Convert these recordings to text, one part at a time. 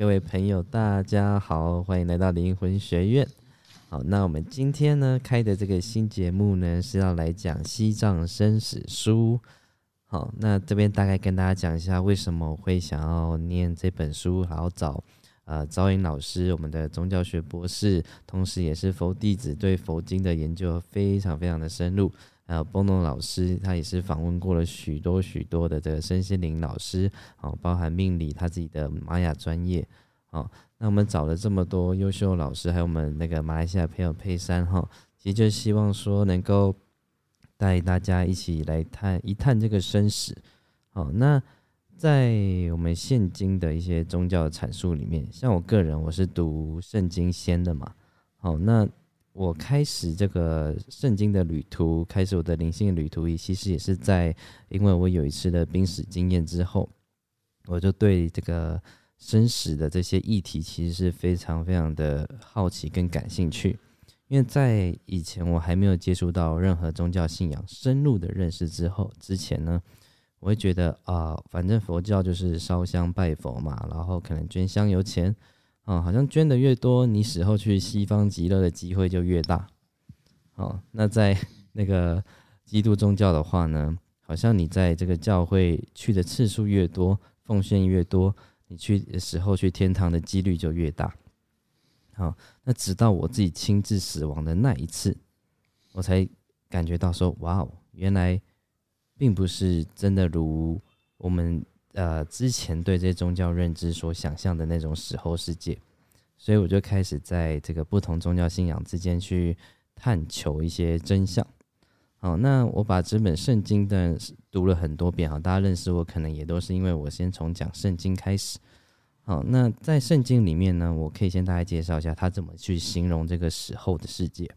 各位朋友，大家好，欢迎来到灵魂学院。好，那我们今天呢开的这个新节目呢是要来讲西藏生死书。好，那这边大概跟大家讲一下，为什么会想要念这本书，然后找呃招引老师，我们的宗教学博士，同时也是佛弟子，对佛经的研究非常非常的深入。还有波诺老师，他也是访问过了许多许多的这个身心灵老师，哦，包含命理他自己的玛雅专业，哦，那我们找了这么多优秀老师，还有我们那个马来西亚朋友佩珊，哈，其实就希望说能够带大家一起来探一探这个生死，好，那在我们现今的一些宗教的阐述里面，像我个人，我是读圣经先的嘛，好，那。我开始这个圣经的旅途，开始我的灵性旅途，也其实也是在，因为我有一次的濒死经验之后，我就对这个生死的这些议题，其实是非常非常的好奇跟感兴趣。因为在以前我还没有接触到任何宗教信仰深入的认识之后，之前呢，我会觉得啊，反正佛教就是烧香拜佛嘛，然后可能捐香油钱。哦，好像捐的越多，你死后去西方极乐的机会就越大。哦，那在 那个基督宗教的话呢，好像你在这个教会去的次数越多，奉献越多，你去死后去天堂的几率就越大。好，那直到我自己亲自死亡的那一次，我才感觉到说，哇哦，原来并不是真的如我们。呃，之前对这些宗教认知所想象的那种死后世界，所以我就开始在这个不同宗教信仰之间去探求一些真相。好，那我把这本圣经的读了很多遍，哈，大家认识我可能也都是因为我先从讲圣经开始。好，那在圣经里面呢，我可以先大概介绍一下他怎么去形容这个死后的世界。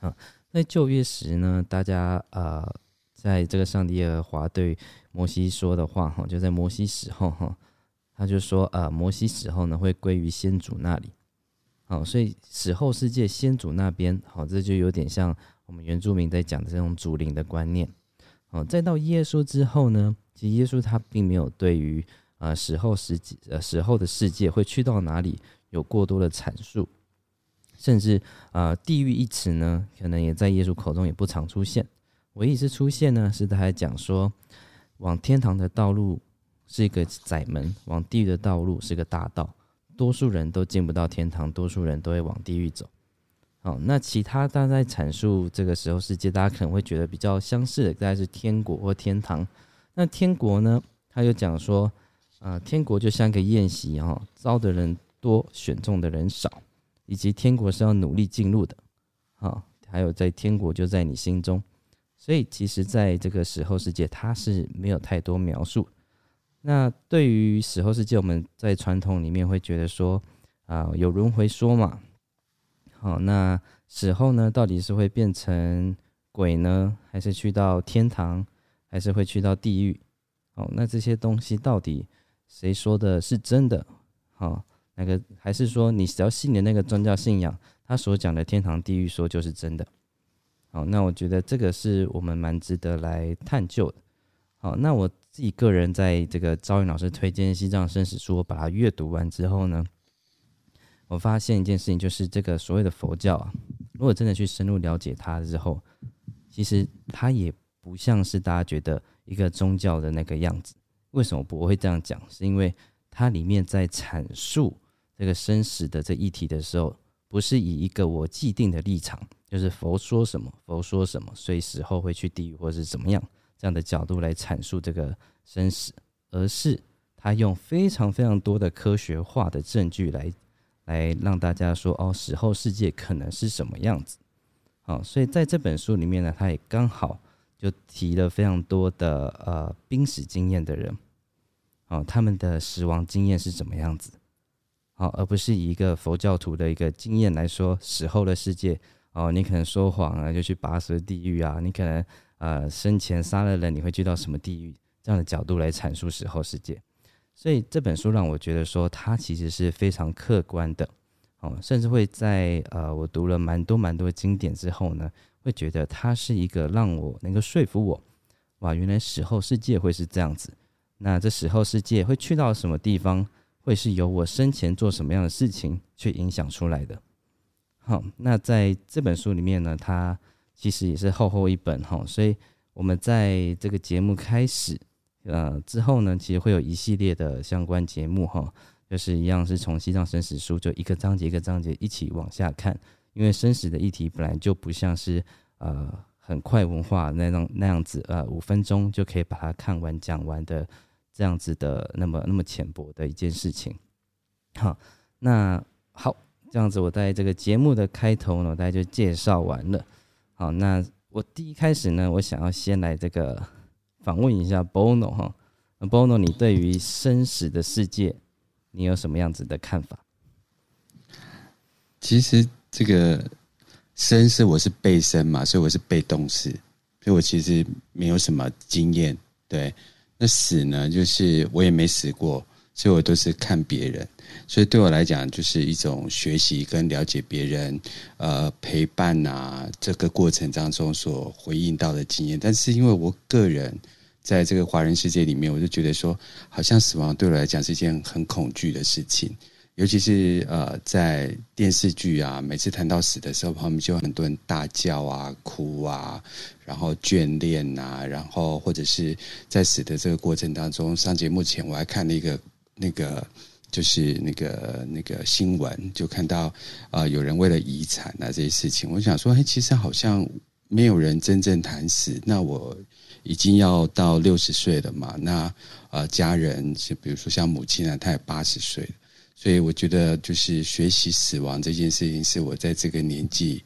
啊，在旧约时呢，大家呃。在这个上帝耶和华对摩西说的话，哈，就在摩西死后，哈，他就说，呃，摩西死后呢，会归于先祖那里，好，所以死后世界先祖那边，好，这就有点像我们原住民在讲的这种祖灵的观念，好，再到耶稣之后呢，其实耶稣他并没有对于呃死后世界，呃死后的世界会去到哪里有过多的阐述，甚至呃地狱一词呢，可能也在耶稣口中也不常出现。唯一一次出现呢，是他还讲说，往天堂的道路是一个窄门，往地狱的道路是个大道，多数人都进不到天堂，多数人都会往地狱走。好，那其他大家在阐述这个时候世界，大家可能会觉得比较相似的，大概是天国或天堂。那天国呢，他就讲说，呃，天国就像个宴席哈，招的人多，选中的人少，以及天国是要努力进入的。好，还有在天国就在你心中。所以，其实，在这个死后世界，它是没有太多描述。那对于死后世界，我们在传统里面会觉得说，啊，有轮回说嘛。好，那死后呢，到底是会变成鬼呢，还是去到天堂，还是会去到地狱？好，那这些东西到底谁说的是真的？好，那个还是说你只要信的那个宗教信仰，他所讲的天堂、地狱说就是真的？好，那我觉得这个是我们蛮值得来探究的。好，那我自己个人在这个赵云老师推荐《西藏生死书》，我把它阅读完之后呢，我发现一件事情，就是这个所谓的佛教啊，如果真的去深入了解它之后，其实它也不像是大家觉得一个宗教的那个样子。为什么不会这样讲？是因为它里面在阐述这个生死的这议题的时候，不是以一个我既定的立场。就是佛说什么，佛说什么，所以死后会去地狱或是怎么样这样的角度来阐述这个生死，而是他用非常非常多的科学化的证据来来让大家说哦，死后世界可能是什么样子。好，所以在这本书里面呢，他也刚好就提了非常多的呃濒死经验的人，哦，他们的死亡经验是怎么样子？好，而不是以一个佛教徒的一个经验来说死后的世界。哦，你可能说谎啊，就去拔舌地狱啊。你可能呃生前杀了人，你会去到什么地狱？这样的角度来阐述死后世界。所以这本书让我觉得说，它其实是非常客观的。哦，甚至会在呃我读了蛮多蛮多经典之后呢，会觉得它是一个让我能够说服我，哇，原来死后世界会是这样子。那这死后世界会去到什么地方？会是由我生前做什么样的事情去影响出来的。好，那在这本书里面呢，它其实也是厚厚一本哈，所以我们在这个节目开始呃之后呢，其实会有一系列的相关节目哈，就是一样是从西藏生死书就一个章节一个章节一起往下看，因为生死的议题本来就不像是呃很快文化那样那样子呃五分钟就可以把它看完讲完的这样子的那么那么浅薄的一件事情。好，那好。这样子，我在这个节目的开头呢，大家就介绍完了。好，那我第一开始呢，我想要先来这个访问一下 Bono 哈，Bono，你对于生死的世界，你有什么样子的看法？其实这个生是我是被生嘛，所以我是被动式，所以我其实没有什么经验。对，那死呢，就是我也没死过，所以我都是看别人。所以对我来讲，就是一种学习跟了解别人，呃，陪伴啊，这个过程当中所回应到的经验。但是因为我个人在这个华人世界里面，我就觉得说，好像死亡对我来讲是一件很恐惧的事情。尤其是呃，在电视剧啊，每次谈到死的时候，旁边就很多人大叫啊、哭啊，然后眷恋啊，然后或者是在死的这个过程当中，上节目前我还看了一个那个。就是那个那个新闻，就看到啊，有人为了遗产啊这些事情，我想说，哎，其实好像没有人真正谈死。那我已经要到六十岁了嘛，那呃，家人就比如说像母亲啊，她也八十岁，所以我觉得就是学习死亡这件事情，是我在这个年纪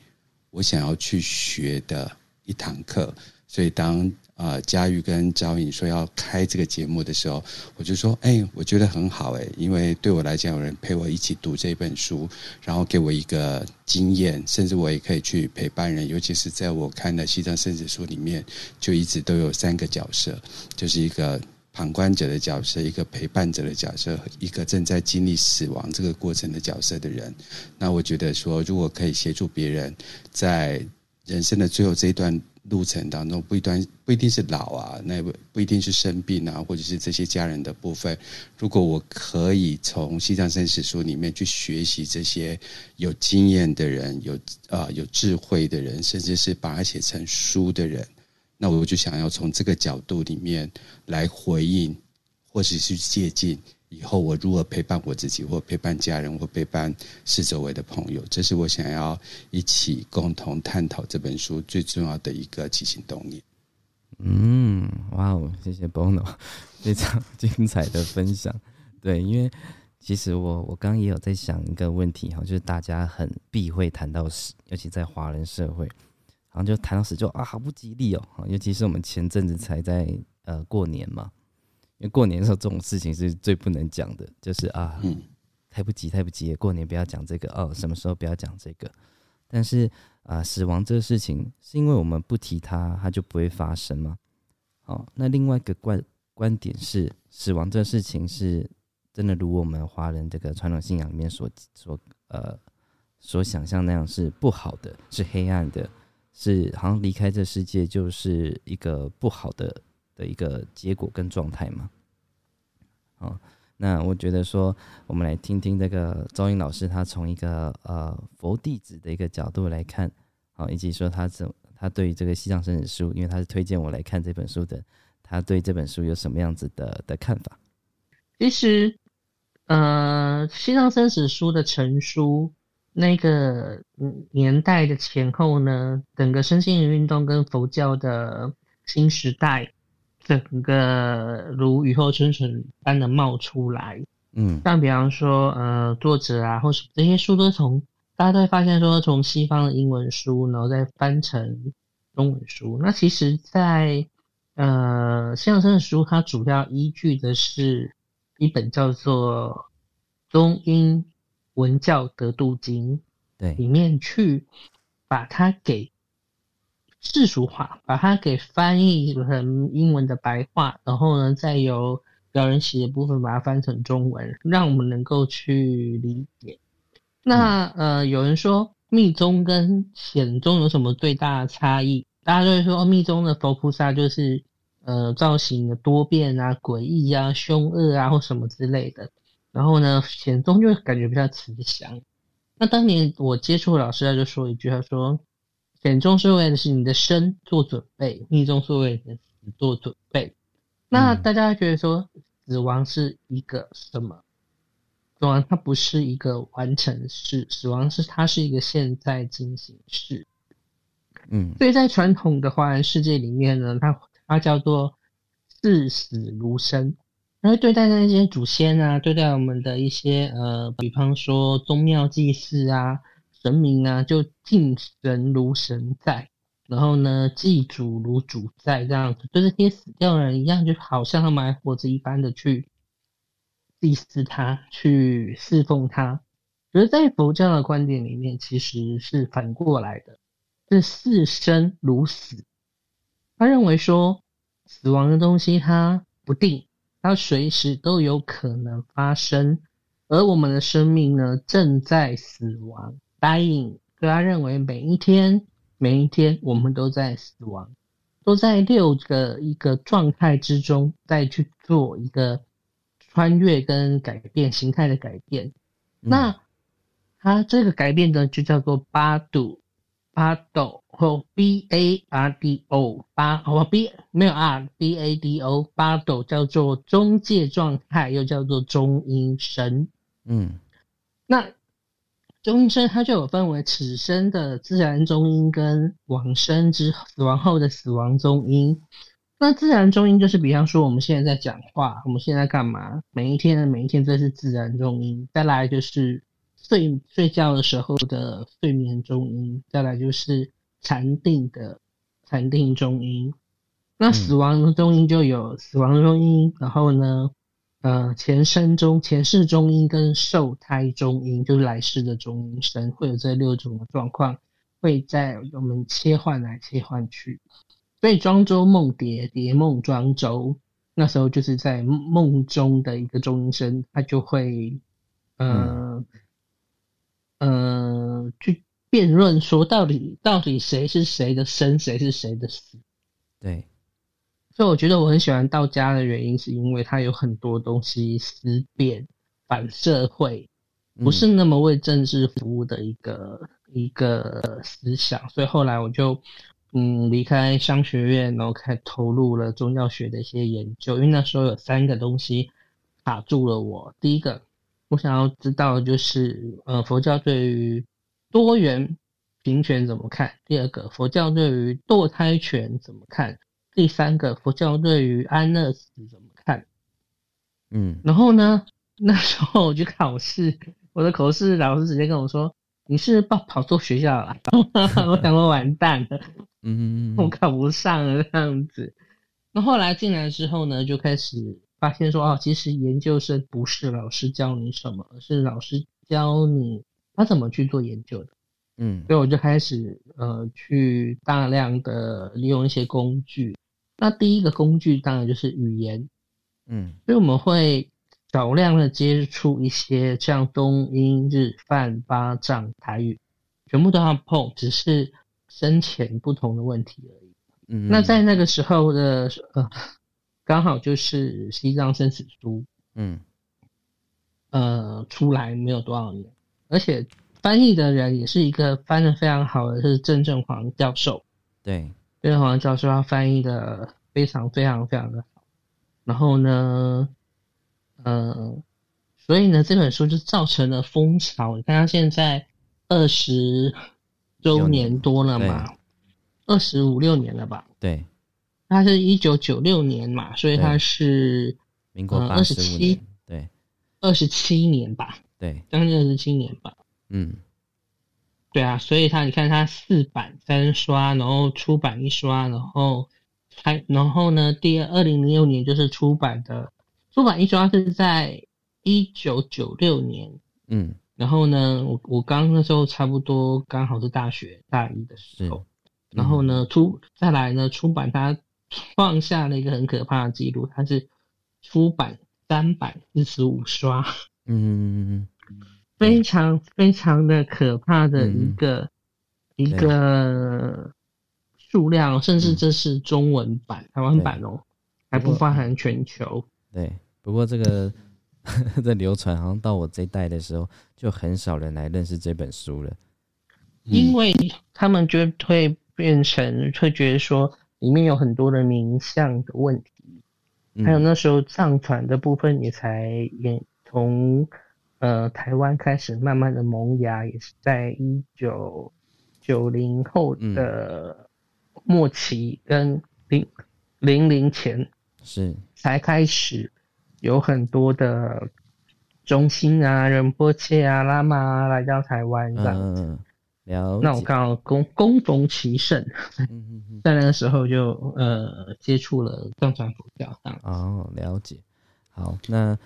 我想要去学的一堂课。所以当啊，佳玉跟赵颖说要开这个节目的时候，我就说，哎，我觉得很好，哎，因为对我来讲，有人陪我一起读这本书，然后给我一个经验，甚至我也可以去陪伴人。尤其是在我看的《西藏生死书》里面，就一直都有三个角色，就是一个旁观者的角色，一个陪伴者的角色，一个正在经历死亡这个过程的角色的人。那我觉得说，如果可以协助别人在人生的最后这一段。路程当中不一段不一定是老啊，那不不一定是生病啊，或者是这些家人的部分。如果我可以从《西藏生死书》里面去学习这些有经验的人、有啊有智慧的人，甚至是把它写成书的人，那我就想要从这个角度里面来回应，或者是借鉴。以后我如何陪伴我自己，或陪伴家人，或陪伴四周围的朋友，这是我想要一起共同探讨这本书最重要的一个起心动念。嗯，哇哦，谢谢 Bono，非常 精彩的分享。对，因为其实我我刚也有在想一个问题哈，就是大家很避讳谈到死，尤其在华人社会，然后就谈到死就啊好不吉利哦。尤其是我们前阵子才在呃过年嘛。因为过年的时候，这种事情是最不能讲的，就是啊，太不急，太不急，过年不要讲这个哦，什么时候不要讲这个？但是啊，死亡这个事情，是因为我们不提它，它就不会发生吗？好，那另外一个观观点是，死亡这个事情是真的如我们华人这个传统信仰里面所所呃所想象那样是不好的，是黑暗的，是好像离开这世界就是一个不好的。的一个结果跟状态嘛，哦，那我觉得说，我们来听听这个周英老师，他从一个呃佛弟子的一个角度来看，好，以及说他怎他对于这个西藏生死书，因为他是推荐我来看这本书的，他对这本书有什么样子的的看法？其实，呃，西藏生死书的成书那个年代的前后呢，整个身心灵运动跟佛教的新时代。整个如雨后春笋般的冒出来，嗯，像比方说，呃，作者啊，或是这些书都从大家都会发现说，从西方的英文书，然后再翻成中文书。那其实，在呃，相声的书，它主要依据的是一本叫做《中英文教得度经》，对，里面去把它给。世俗化，把它给翻译成英文的白话，然后呢，再由表人写的部分把它翻成中文，让我们能够去理解。那呃，有人说密宗跟显宗有什么最大的差异？大家就会说密宗的佛菩萨就是呃造型的多变啊、诡异啊、凶恶啊或什么之类的。然后呢，显宗就感觉比较慈祥。那当年我接触老师，他就说一句，他说显宗是为的是你的生做准备，密宗是为你的死做准备。那大家觉得说死亡是一个什么？死亡它不是一个完成式，死亡是它是一个现在进行式。嗯所以在传统的华人世界里面呢，它它叫做视死如生，然后对待那些祖先啊，对待我们的一些呃，比方说宗庙祭祀啊、神明啊，就敬神如神在，然后呢，祭祖如主在，这样子，对这些死掉的人一样，就好像他们还活着一般的去祭祀他，去侍奉他。可是，在佛教的观点里面，其实是反过来的。是视生如死。他认为说，死亡的东西它不定，它随时都有可能发生，而我们的生命呢正在死亡，dying。所以他认为每一天，每一天我们都在死亡，都在六个一个状态之中，再去做一个穿越跟改变形态的改变。那它这个改变呢，就叫做八度。巴斗或 B A R D O 八哦 B 没有 R B A D O 八斗叫做中介状态，又叫做中阴身。嗯那中阴身它就有分为此生的自然中阴跟往生之死亡后的死亡中阴。那自然中阴就是比方说我们现在在讲话，我们现在干嘛？每一天的每一天，这是自然中阴。再来就是。睡睡觉的时候的睡眠中音，再来就是禅定的禅定中音。那死亡的中音就有死亡中音，然后呢，呃，前生中前世中音跟受胎中音，就是来世的中音声，会有这六种的状况，会在我们切换来切换去。所以庄周梦蝶，蝶梦庄周，那时候就是在梦中的一个中音声，它就会，呃。呃，去辩论说到底到底谁是谁的生，谁是谁的死。对，所以我觉得我很喜欢道家的原因，是因为它有很多东西思辨、反社会，不是那么为政治服务的一个、一个思想。所以后来我就嗯离开商学院，然后开投入了宗教学的一些研究。因为那时候有三个东西卡住了我，第一个。我想要知道就是，呃，佛教对于多元平权怎么看？第二个，佛教对于堕胎权怎么看？第三个，佛教对于安乐死怎么看？嗯，然后呢，那时候我去考试，我的口试老师直接跟我说：“你是报跑错学校了。”我想说完蛋了，嗯，我考不上了这样子。那后来进来之后呢，就开始。发现说啊，其实研究生不是老师教你什么，而是老师教你他怎么去做研究的。嗯，所以我就开始呃去大量的利用一些工具。那第一个工具当然就是语言，嗯，所以我们会少量的接触一些像东英日梵巴藏台语，全部都要碰，只是深浅不同的问题而已。嗯，那在那个时候的呃。刚好就是《西藏生死书》，嗯，呃，出来没有多少年，而且翻译的人也是一个翻的非常好的，是郑正煌教授。对，郑正煌教授他翻译的非常非常非常的好。然后呢，呃，所以呢，这本书就造成了风潮。你看，他现在二十周年多了嘛，二十五六年了吧？对。他是一九九六年嘛，所以他是民国二十七，对，二十七年吧，对，将近二十七年吧。嗯，对啊，所以他你看他四版三刷，然后出版一刷，然后还然后呢，第二零零六年就是出版的，出版一刷是在一九九六年，嗯，然后呢，我我刚那时候差不多刚好是大学大一的时候，然后呢出再来呢出版他。创下了一个很可怕的记录，它是出版三百四十五刷，嗯，非常非常的可怕的一个一个数量，甚至这是中文版、台湾版哦，还不包含全球。对，不过这个 在流传，好像到我这一代的时候，就很少人来认识这本书了。因为他们就会变成会觉得说里面有很多的名相的问题，嗯。还有那时候藏传的部分也才也从呃台湾开始慢慢的萌芽，也是在一九九零后的末期跟零零零前是，才开始有很多的中心啊、仁波切啊、拉玛啊来到台湾这样。子。嗯，了那我解。刚好恭恭逢其盛，嗯嗯嗯，在那个时候就呃接触了藏传佛教。哦，了解。好，那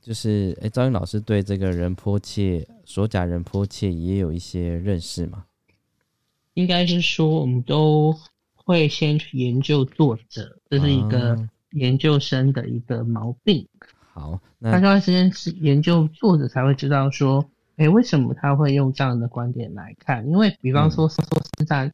就是哎，赵云老师对这个仁波切索甲仁波切也有一些认识嘛？应该是说我们都会先去研究作者，这是一个哦研究生的一个毛病。好，他那需要时间是研究作者才会知道说，哎，为什么他会用这样的观点来看？因为比方说说四大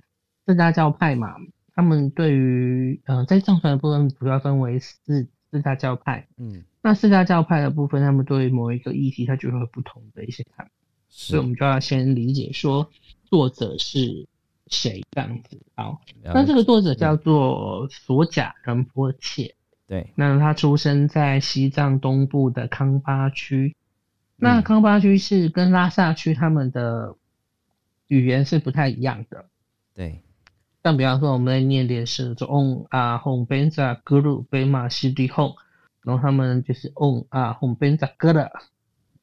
四大教派嘛，他们对于呃在藏传的部分主要分为四四大教派。嗯那四大教派的部分，他们对于某一个议题，它就会有不同的一些看法，所以我，们就要先理解说作者是谁这样子。好，那这个作者叫做索甲仁波切，对，那他出生在西藏东部的康巴区。那嗯。康巴区是跟拉萨区他们的语言是不太一样的。对，像比方说，我们在念的是就 on 啊 home benza guru bema cd home，然后他们就是 on 啊 home benza guru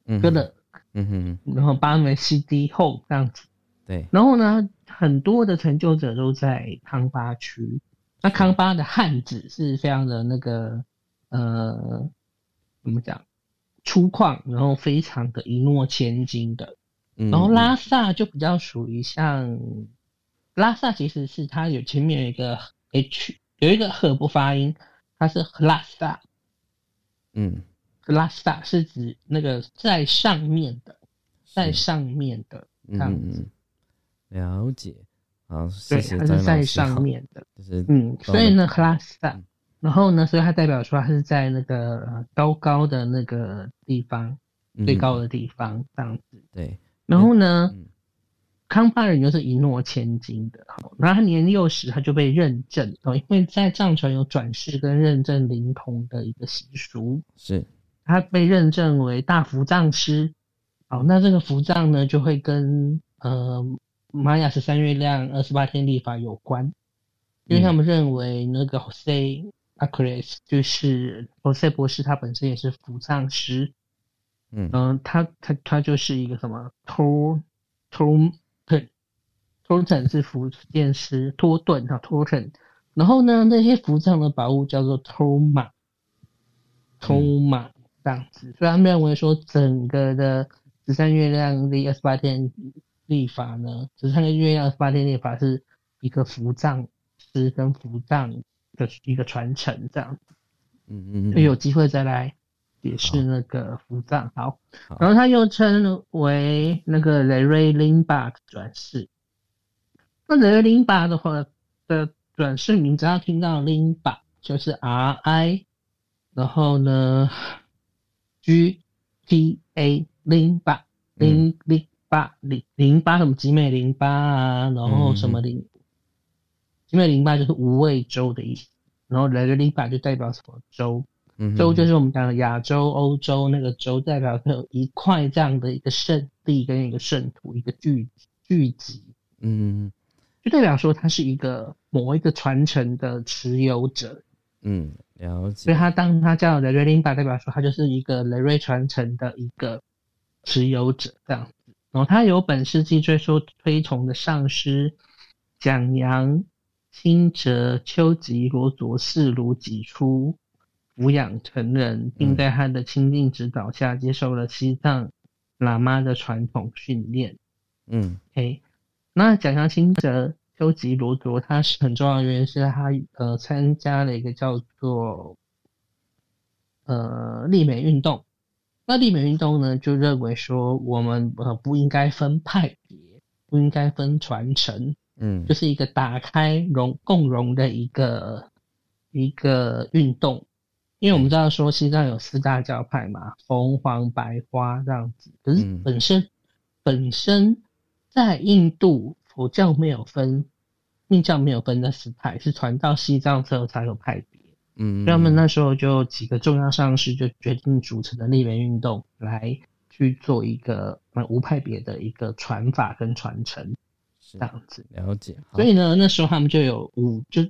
嗯 guru，嗯哼，然后巴门 cd home 这样子。对，然后呢，很多的成就者都在康巴区。那康巴的汉字是非常的那个呃，怎么讲，粗犷，然后非常的一诺千金的。嗯然后拉萨就比较属于像，拉萨其实是它有前面有一个 h，有一个 H 不发音，它是拉萨，嗯。拉萨是指那个在上面的，在上面的这嗯样子，了解。好，对，谢谢张它是在上，面的。就是嗯，所以呢，拉萨嗯，然后呢，所以它代表说它是在那个呃高高的那个地方，最高的，地方这样子。对，然后呢，嗯康巴人就是一诺千金的，好，然后他年幼时他就被认证哦，因为在藏传有转世跟认证灵童的一个习俗，是，他被认证为大福藏师。好，那这个福藏呢，就会跟呃玛雅十三月亮二十八天历法有关，因为他们认为那个 Jose Acres 就是 Jose 博士，他本身也是服藏师，嗯。嗯，他他他就是一个什么托托顿，托顿是福建师，托顿哈托顿。然后呢，那些服藏的宝物叫做托马，托马这样子，所以他们认为说整个的十三月亮历二十八天历法呢，十三个月亮二十八天历法是一个福藏师跟福藏的一个传承这样子。嗯嗯有机会再来解释那个福藏。好，好然后它又称为那个雷瑞林巴转世。那雷瑞林巴的话的转世，名只要听到林巴就是 R I，然后呢 G T A 林巴林林巴林淋巴什么集美淋巴啊，然后什么淋集美淋巴就是无畏州的意思。然后雷瑞林巴就代表什么州？嗯，洲就是我们讲的亚洲、欧洲那个州，代表它有一块这样的一个圣地跟一个圣土，一个聚聚集，嗯就代表说它是一个某一个传承的持有者。嗯了解所以，他当他叫雷瑞林巴，代表说他就是一个雷瑞传承的一个持有者这样子。然后他有本世纪最受推崇的上师蒋扬、清哲、丘吉、罗佐视如己出抚养成人，并在他的亲近指导下接受了西藏喇嘛的传统训练。嗯 OK，那讲下清哲、丘吉罗卓，他是很重要的原因是他呃参加了一个叫做呃立美运动。那立美运动呢，就认为说我们呃不应该分派别，不应该分传承，嗯。就是一个打开融共融的一个一个运动。因为我们知道说西藏有四大教派嘛，红黄白花这样子，可是嗯。本身、本身在印度佛教没有分，密教没有分的四派，是传到西藏之后才有派别。嗯，所以他们那时候就几个重要上师就决定组成的立人运动，来去做一个呃无派别的一个传法跟传承。是这样子。了解，所以呢，那时候他们就有五就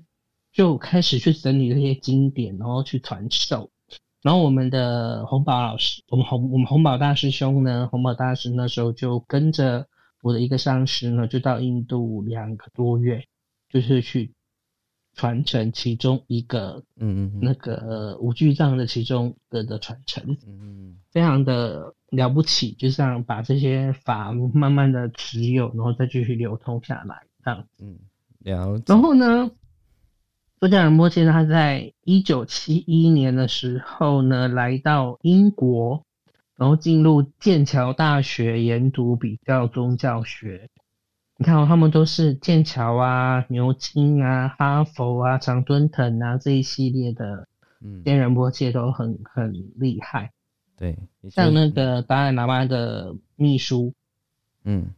就开始去整理这些经典，然后去传授。然后我们的红宝老师，我们红我们红宝大师兄呢，红宝大师那时候就跟着我的一个上师呢，就到印度两个多月，就是去传承其中一个嗯嗯那个呃五具藏的其中的的传承，嗯非常的了不起，就这样把这些法慢慢的持有，然后再继续流通下来，这样。嗯，了解，然后呢，多加尔摩切呢，他在一九七一年的时候呢，来到英国，然后进入剑桥大学研读比较宗教学。你看哦，他们都是剑桥啊、牛津啊、哈佛啊、常敦藤啊这一系列的嗯仙人波切都很很厉害。对，像那个达赖喇嘛的秘书嗯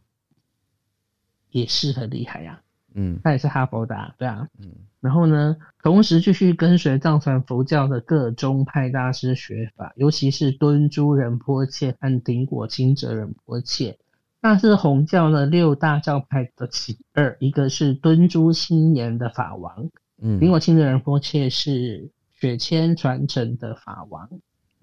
也是很厉害呀、嗯他也是哈佛的、啊，对啊。嗯然后呢，同时继续跟随藏传佛教的各宗派大师学法，尤其是敦珠仁波切和顶果钦哲仁波切。那是红教的六大教派的其二，一个是敦珠新言的法王，嗯，林果清的仁波切是雪谦传承的法王。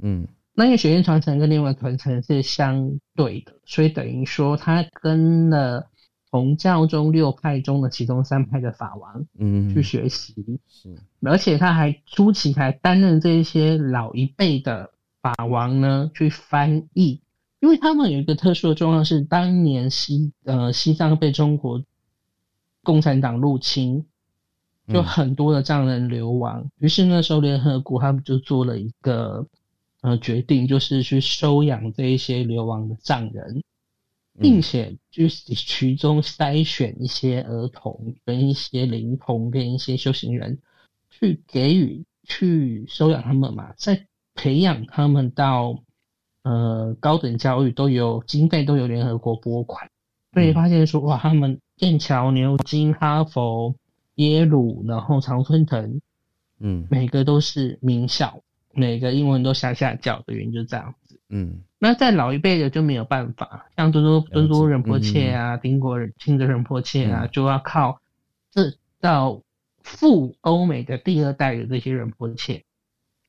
嗯那因为雪谦传承跟另外传承是相对的，所以等于说他跟了红教中六派中的其中三派的法王嗯去学习。是而且他还初期还担任这些老一辈的法王呢去翻译，因为他们有一个特殊的状况是，当年西呃西藏被中国共产党入侵，就嗯很多的藏人流亡，于是那时候联合国他们就做了一个呃决定，就是去收养这一些流亡的藏人。并且就是其中筛选一些儿童、跟一些灵童、跟一些修行人，去给予、去收养他们嘛，再培养他们到呃高等教育，都有经费都有联合国拨款，所以发现说哇，他们剑桥、牛津、哈佛、耶鲁，然后常春藤，嗯。每个都是名校，每个英文都下下叫的原因就这样子。嗯。那在老一辈的就没有办法，像敦珠解敦珠仁波切啊、丁果钦德仁波切啊，嗯。就要靠这到赴欧美的第二代的这些人波切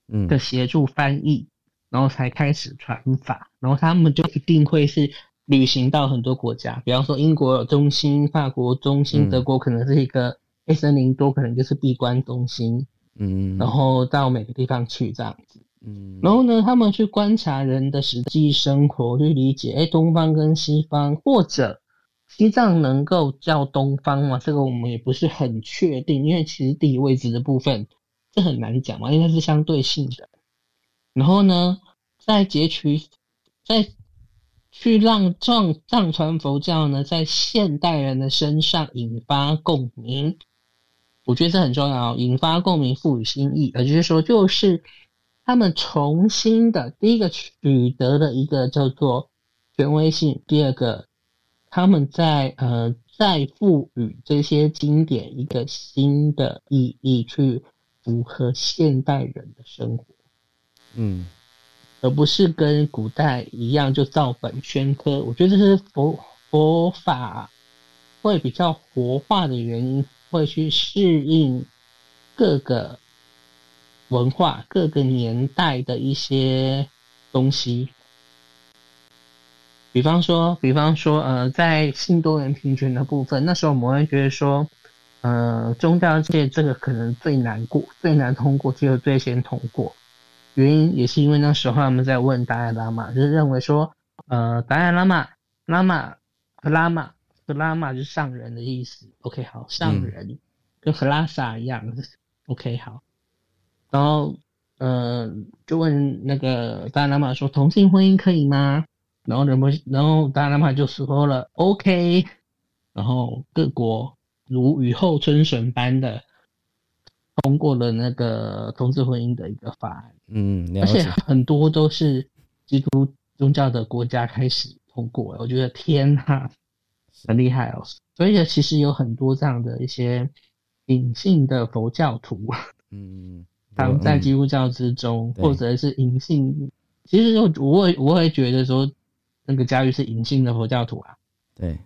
嗯。的协助翻译，然后才开始传法，然后他们就一定会是旅行到很多国家，比方说英国有中心，法国中心，嗯德国可能是一个黑森林多，可能就是闭关中心，嗯，然后到每个地方去这样子。嗯然后呢，他们去观察人的实际生活，去理解，哎，东方跟西方，或者西藏能够叫东方吗？这个我们也不是很确定，因为其实地理位置的部分这很难讲嘛，因为它是相对性的。然后呢，再截取，再去让藏藏传佛教呢，在现代人的身上引发共鸣，我觉得这很重要，引发共鸣，赋予新意，也就是说，就是。他们重新的第一个取得了一个叫做权威性，第二个他们在呃再赋予这些经典一个新的意义，去符合现代人的生活，嗯而不是跟古代一样就照本宣科。我觉得这是佛佛法会比较活化的原因，会去适应各个。文化各个年代的一些东西，比方说，比方说，呃，在性多元平权的部分，那时候我们会觉得说，呃，宗教界这个可能最难过、最难通过，只有最先通过。原因也是因为那时候他们在问达赖喇嘛，就是认为说，呃，达赖喇嘛、喇嘛和喇嘛和喇嘛就是上人的意思。OK，好，上人、嗯、跟和拉萨一样。OK，好。然后，呃，就问那个达赖喇嘛说，同性婚姻可以吗？然后人们，然后达赖喇嘛就说了 OK。然后各国如雨后春笋般的通过了那个同志婚姻的一个法案，嗯，而且，很多都是基督宗教的国家开始通过，我觉得天呐，很厉害哦。所以其实有很多这样的一些隐性的佛教徒嗯，藏在嗯。基督教之中，对。或者是隐性。其实我我会我会觉得说，那个佳玉是隐性的佛教徒啊，对。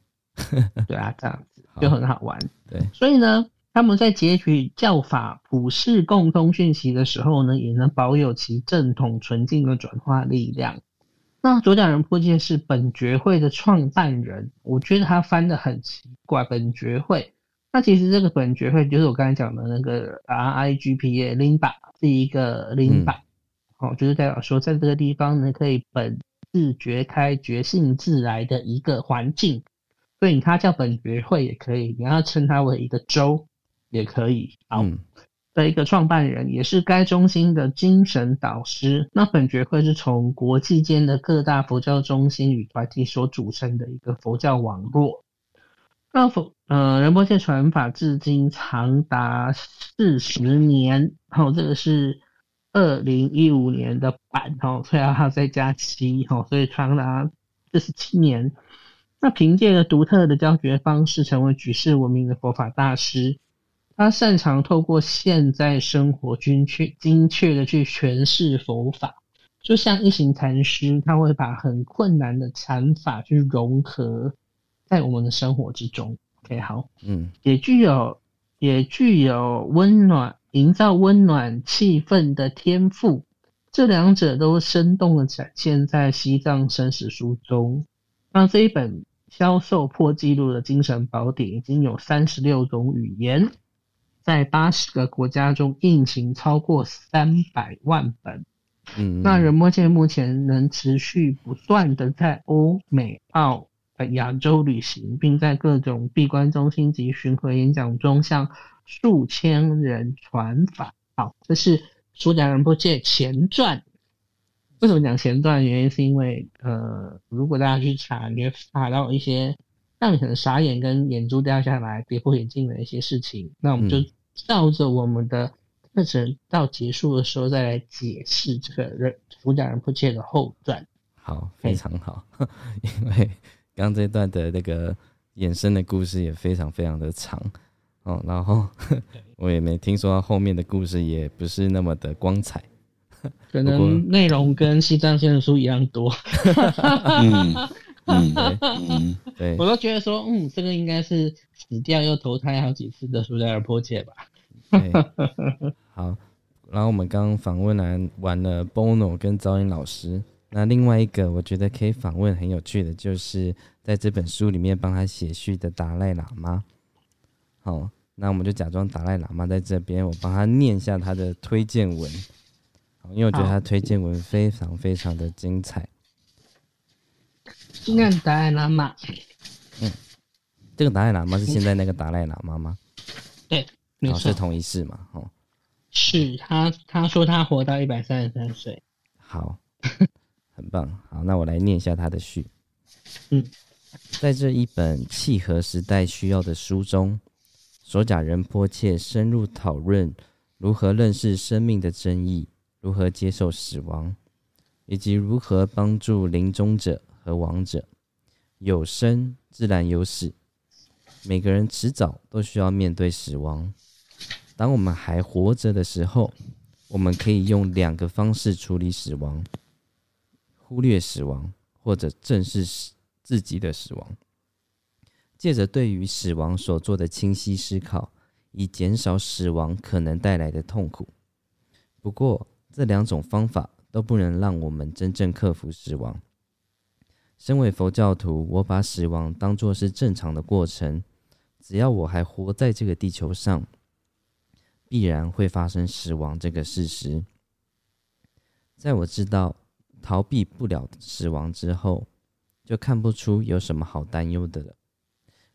对啊，这样子 就很好玩。对，所以呢，他们在截取教法普世共通讯息的时候呢，也能保有其正统纯净的转化力量。那左讲人破戒是本觉会的创办人，我觉得他翻的很奇怪。本觉会，那其实这个本觉会就是我刚才讲的那个 R I G P A 灵巴是一个灵巴，哦，就是代表说在这个地方呢，可以本自觉开、觉性自来的一个环境。所以它叫本觉会也可以，你要称它为一个州也可以。好，嗯的一个创办人，也是该中心的精神导师。那本学会是从国际间的各大佛教中心与团体所组成的一个佛教网络。那佛呃仁波切传法至今长达四十年，哦、这个是二零一五年的版哦，所以还要再加七哦，所以长达四十七年。那凭借着独特的教学方式，成为举世闻名的佛法大师。他擅长透过现在生活精确精确的去诠释佛法，就像一行禅师，他会把很困难的禅法去融合在我们的生活之中。OK，好，嗯。也具有也具有温暖营造温暖气氛的天赋，这两者都生动的展现在《西藏生死书》中。那这一本销售破纪录的精神宝典已经有三十六种语言，在八十个国家中印行超过三百万本。嗯，那仁波切目前能持续不断的在欧美澳呃亚洲旅行，并在各种闭关中心及巡回演讲中向数千人传法。好，这是苏讲仁波切前传。为什么讲前传？原因是因为呃，如果大家去查，你会查到一些让你很傻眼跟眼珠掉下来、跌破眼镜的一些事情。那我们就嗯照着我们的课程到结束的时候再来解释这个人主讲人不切的后传。好，非常好，因为刚刚这段的那个衍生的故事也非常非常的长。哦，然后 我也没听说后面的故事也不是那么的光彩。可能内容跟西藏先生书一样多，嗯 嗯对嗯，对 我，都觉得说，嗯，这个应该是死掉又投胎好几次的苏加尔波切吧。对，好。然后我们刚刚访问完完了 Bono 跟赵英老师，那另外一个我觉得可以访问很有趣的，就是在这本书里面帮他写序的达赖喇嘛。好，那我们就假装达赖喇嘛在这边，我帮他念一下他的推荐文。好，因为我觉得他推荐文非常非常的精彩。那达赖喇嘛，这个达赖喇嘛是现在那个达赖喇嘛吗？对，没错好是，同一世嘛？哦，是他他说他活到一百三十三岁。好，很棒。好，那我来念一下他的序。嗯，在这一本契合时代需要的书中，索甲人迫切深入讨论如何认识生命的真义，如何接受死亡，以及如何帮助临终者和亡者。有生自然有死，每个人迟早都需要面对死亡。当我们还活着的时候，我们可以用两个方式处理死亡：忽略死亡，或者正视自己的死亡。借着对于死亡所做的清晰思考，以减少死亡可能带来的痛苦。不过，这两种方法都不能让我们真正克服死亡。身为佛教徒，我把死亡当作是正常的过程。只要我还活在这个地球上，必然会发生死亡这个事实。在我知道逃避不了死亡之后，就看不出有什么好担忧的了。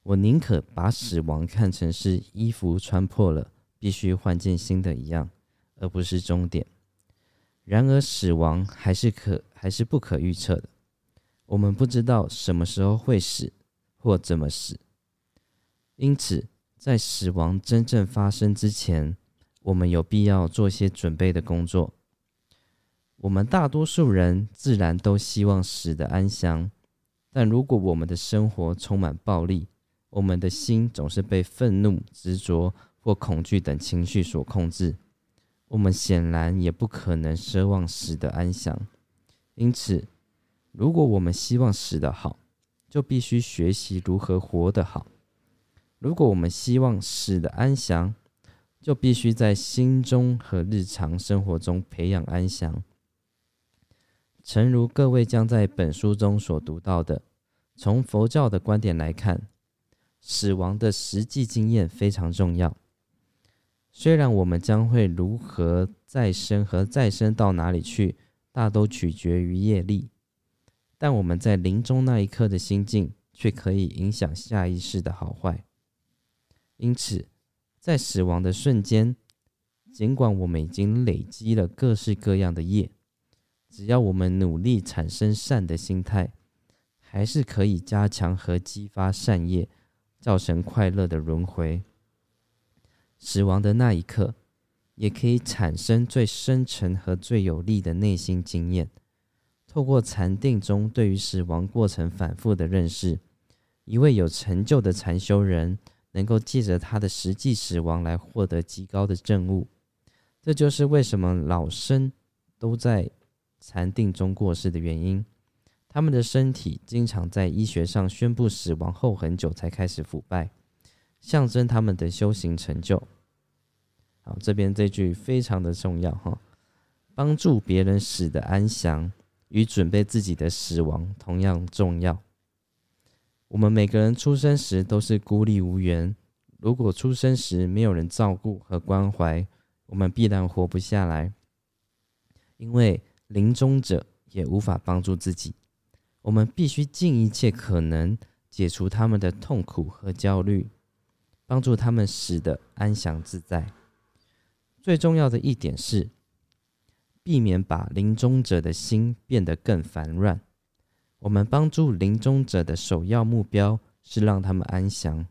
我宁可把死亡看成是衣服穿破了，必须换件新的一样，而不是终点。然而，死亡还是可还是不可预测的。我们不知道什么时候会死，或怎么死。因此，在死亡真正发生之前，我们有必要做些准备的工作。我们大多数人自然都希望死的安详，但如果我们的生活充满暴力，我们的心总是被愤怒、执着或恐惧等情绪所控制，我们显然也不可能奢望死的安详。因此，如果我们希望死得好，就必须学习如何活得好；如果我们希望死的安详，就必须在心中和日常生活中培养安详。诚如各位将在本书中所读到的，从佛教的观点来看，死亡的实际经验非常重要。虽然我们将会如何再生和再生到哪里去，大都取决于业力，但我们在临终那一刻的心境却可以影响下一世的好坏。因此，在死亡的瞬间，尽管我们已经累积了各式各样的业。只要我们努力产生善的心态，还是可以加强和激发善业，造成快乐的轮回。死亡的那一刻，也可以产生最深沉和最有力的内心经验。透过禅定中对于死亡过程反复的认识，一位有成就的禅修人能够借着他的实际死亡来获得极高的证悟。这就是为什么老生都在。禅定中过世的原因，他们的身体经常在医学上宣布死亡后很久才开始腐败，象征他们的修行成就。好，这边这句非常的重要哈，帮助别人死的安详与准备自己的死亡同样重要。我们每个人出生时都是孤立无援，如果出生时没有人照顾和关怀，我们必然活不下来，因为。临终者也无法帮助自己，我们必须尽一切可能解除他们的痛苦和焦虑，帮助他们死得安详自在。最重要的一点是，避免把临终者的心变得更烦乱。我们帮助临终者的首要目标是让他们安详。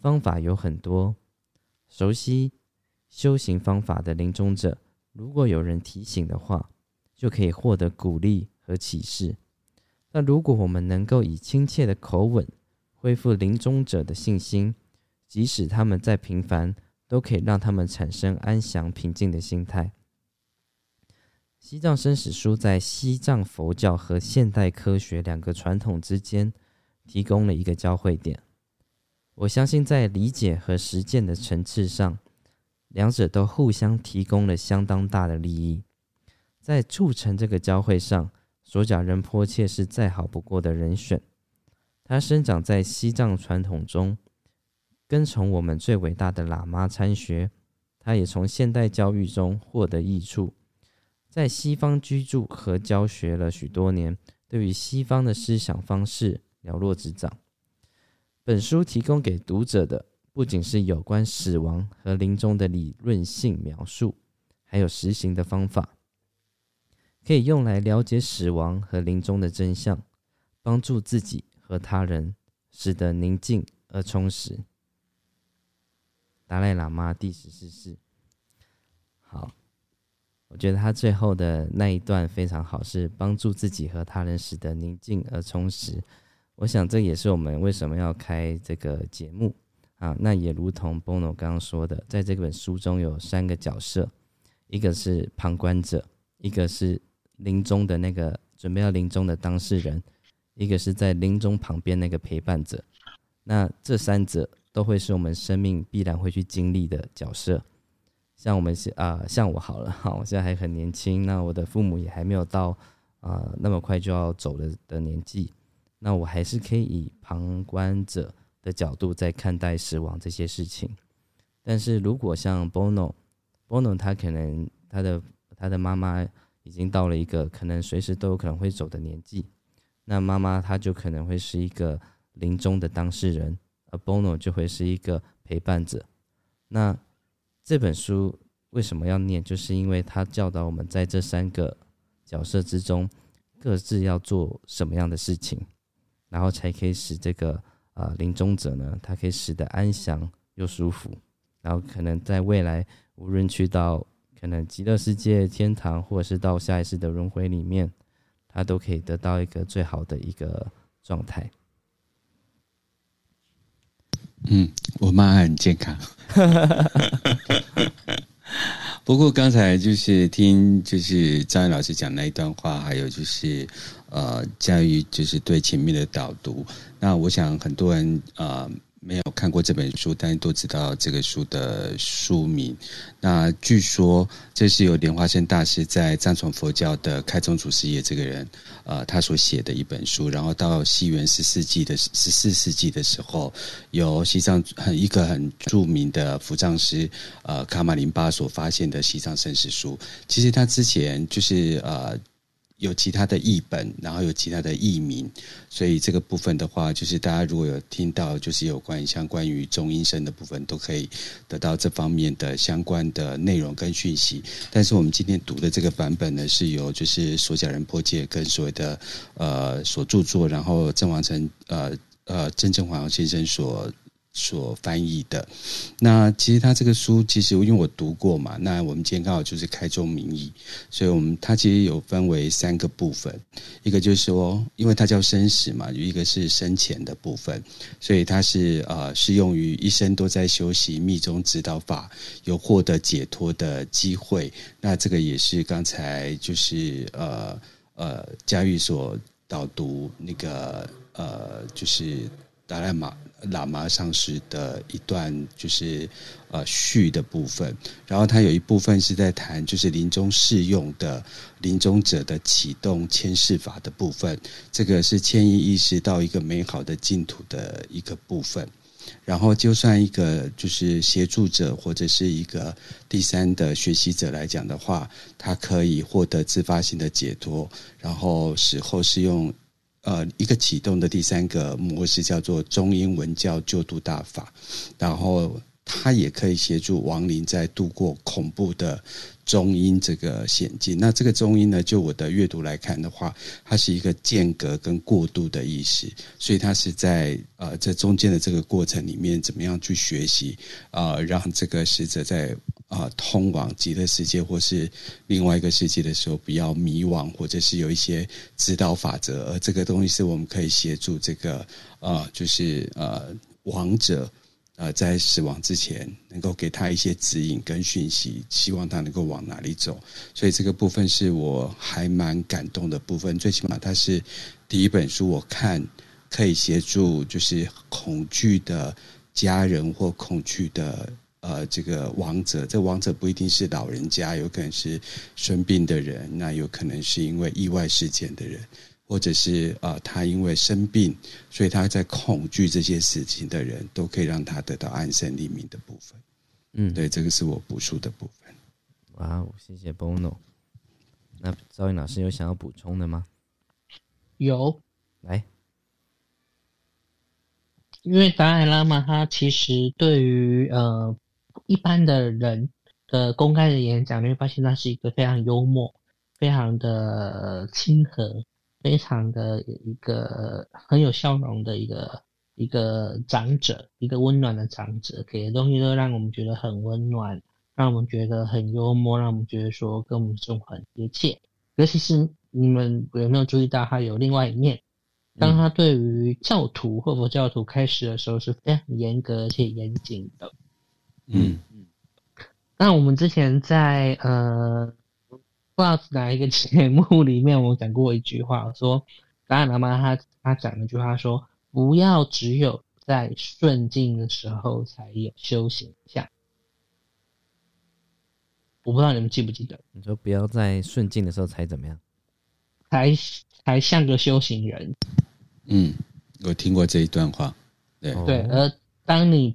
方法有很多，熟悉修行方法的临终者，如果有人提醒的话。就可以获得鼓励和启示。那如果我们能够以亲切的口吻恢复临终者的信心，即使他们再平凡，都可以让他们产生安详平静的心态。西藏生死书在西藏佛教和现代科学两个传统之间提供了一个交汇点。我相信在理解和实践的层次上，两者都互相提供了相当大的利益。在促成这个交汇上，索甲仁迫切是再好不过的人选。他生长在西藏传统中，跟从我们最伟大的喇嘛参学。他也从现代教育中获得益处，在西方居住和教学了许多年，对于西方的思想方式了若指掌。本书提供给读者的不仅是有关死亡和临终的理论性描述，还有实行的方法。可以用来了解死亡和临终的真相，帮助自己和他人，使得宁静而充实。达赖喇嘛第十四世，好，我觉得他最后的那一段非常好，是帮助自己和他人，使得宁静而充实。我想这也是我们为什么要开这个节目啊。那也如同 Bono 刚刚说的，在这本书中有三个角色，一个是旁观者，一个是。临终的那个准备要临终的当事人，一个是在临终旁边那个陪伴者，那这三者都会是我们生命必然会去经历的角色。像我们是啊，像我好了 哈，我现在还很年轻，那我的父母也还没有到啊那么快就要走的的年纪，那我还是可以以旁观者的角度在看待死亡这些事情。但是如果像 Bono，Bono 他可能他的他的妈妈。已经到了一个可能随时都有可能会走的年纪，那妈妈她就可能会是一个临终的当事人，而 Bono 就会是一个陪伴者。那这本书为什么要念？就是因为他教导我们在这三个角色之中，各自要做什么样的事情，然后才可以使这个啊临终者呢，他可以使得安详又舒服。然后可能在未来，无论去到可能极乐世界、天堂，或者是到下一世的轮回里面，他都可以得到一个最好的一个状态。嗯，我妈很健康。不过刚才就是听就是张毅老师讲那一段话，还有就是呃，嘉瑜就是对前面的导读。那我想很多人啊。没有看过这本书，但是都知道这个书的书名。那据说这是由莲花生大师在藏传佛教的开宗祖师爷这个人，呃，他所写的一本书。然后到西元十世纪的十四世纪的时候，由西藏很一个很著名的佛藏师，呃，卡马林巴所发现的西藏生死书。其实他之前就是呃。有其他的译本，然后有其他的译名，所以这个部分的话，就是大家如果有听到，就是有关相关于中音声的部分，都可以得到这方面的相关的内容跟讯息。但是我们今天读的这个版本呢，是由就是所讲人破戒跟所谓的呃所著作，然后郑王成呃呃郑正华先生所。所翻译的，那其实他这个书，其实因为我读过嘛，那我们今天刚好就是开宗明义，所以我们它其实有分为三个部分，一个就是说，因为它叫生死嘛，有一个是生前的部分，所以它是呃适用于一生都在修习密宗指导法，有获得解脱的机会。那这个也是刚才就是呃呃嘉玉所导读那个呃就是达赖玛。喇嘛上师的一段就是呃序的部分，然后他有一部分是在谈就是临终适用的临终者的启动牵示法的部分，这个是迁移意识到一个美好的净土的一个部分。然后就算一个就是协助者或者是一个第三的学习者来讲的话，他可以获得自发性的解脱，然后死后是用。呃，一个启动的第三个模式叫做中英文教救度大法，然后它也可以协助亡灵在度过恐怖的。中英这个险境，那这个中英呢？就我的阅读来看的话，它是一个间隔跟过渡的意思，所以它是在呃这中间的这个过程里面，怎么样去学习啊，让这个使者在啊通往极乐世界或是另外一个世界的时候，不要迷惘，或者是有一些指导法则，而这个东西是我们可以协助这个啊，就是呃亡者。呃，在死亡之前，能够给他一些指引跟讯息，希望他能够往哪里走。所以这个部分是我还蛮感动的部分。最起码，它是第一本书，我看可以协助就是恐惧的家人或恐惧的呃这个王者。这王者不一定是老人家，有可能是生病的人，那有可能是因为意外事件的人。或者是呃，他因为生病，所以他在恐惧这些事情的人，都可以让他得到安身立命的部分。嗯，对，这个是我补述的部分。哇，谢谢 Bono。那赵云老师有想要补充的吗？有，来，因为达赖喇嘛他其实对于呃一般的人的公开的演讲，你会发现他是一个非常幽默、非常的亲和。非常的一个很有笑容的一个一个长者，一个温暖的长者，给的东西都让我们觉得很温暖，让我们觉得很幽默，让我们觉得说跟我们生活很贴切。尤其是你们有没有注意到，他有另外一面，当他对于教徒或佛教徒开始的时候是非常严格而且严谨的。嗯嗯。那我们之前在呃。不知道是哪一个节目里面，我讲过一句话，说达赖喇嘛他他讲了一句话说，不要只有在顺境的时候才有修行下。我不知道你们记不记得？你说不要在顺境的时候才怎么样？才才像个修行人。嗯，我听过这一段话。对对，而当你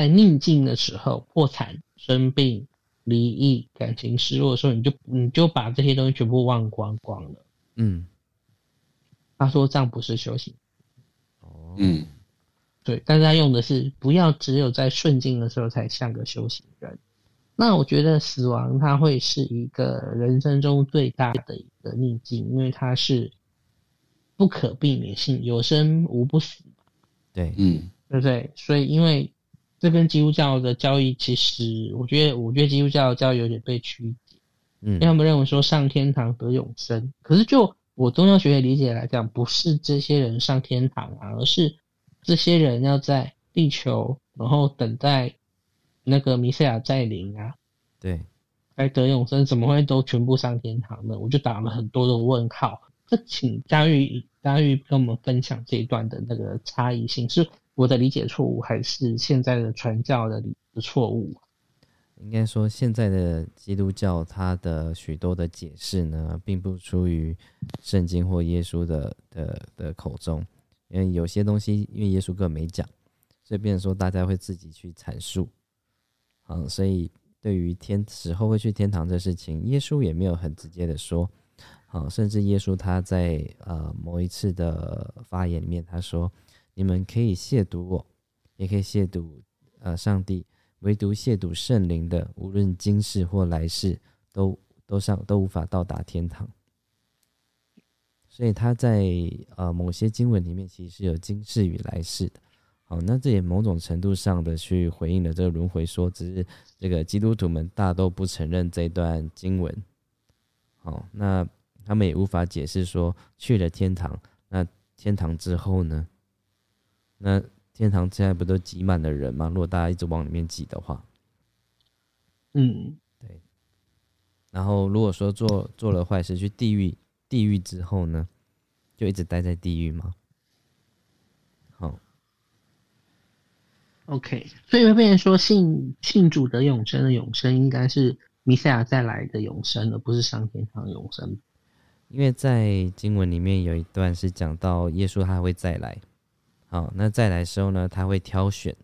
在逆境的时候，破产、生病。离异、感情失落的时候，你就你就把这些东西全部忘光光了。嗯，他说这样不是修行。哦，嗯，对，但是他用的是不要只有在顺境的时候才像个修行人。那我觉得死亡它会是一个人生中最大的一个逆境，因为它是不可避免性，有生无不死。对，嗯，对不对？所以因为这跟基督教的教义其实，我觉得，我觉得基督教的教义有点被曲解，嗯因为他们认为说上天堂得永生，可是就我宗教学的理解来讲，不是这些人上天堂啊，而是这些人要在地球，然后等待那个弥赛亚再临啊，对，来得永生，怎么会都全部上天堂呢？我就打了很多的问号。这请佳玉佳玉跟我们分享这一段的那个差异性，是我的理解错误，还是现在的传教的理的错误？应该说现在的基督教它的许多的解释呢，并不出于圣经或耶稣的的的口中，因为有些东西因为耶稣根本没讲，所以变成说大家会自己去阐述。嗯，所以对于天死后会去天堂这事情，耶稣也没有很直接的说。好，甚至耶稣他在呃某一次的发言里面，他说：“你们可以亵渎我，也可以亵渎呃上帝，唯独亵渎圣灵的，无论今世或来世，都都上都无法到达天堂。”所以他在呃某些经文里面，其实是有今世与来世的。好，那这也某种程度上的去回应了这个轮回说，只是这个基督徒们大都不承认这段经文。好，那。他们也无法解释说去了天堂，那天堂之后呢？那天堂现在不都挤满了人吗？如果大家一直往里面挤的话，嗯，对。然后如果说做做了坏事去地狱，地狱之后呢，就一直待在地狱吗？好，OK，所以会变成说信信主得永生的永生，应该是弥赛亚再来的永生，而不是上天堂永生。因为在经文里面有一段是讲到耶稣他会再来，好，那再来时候呢，他会挑选，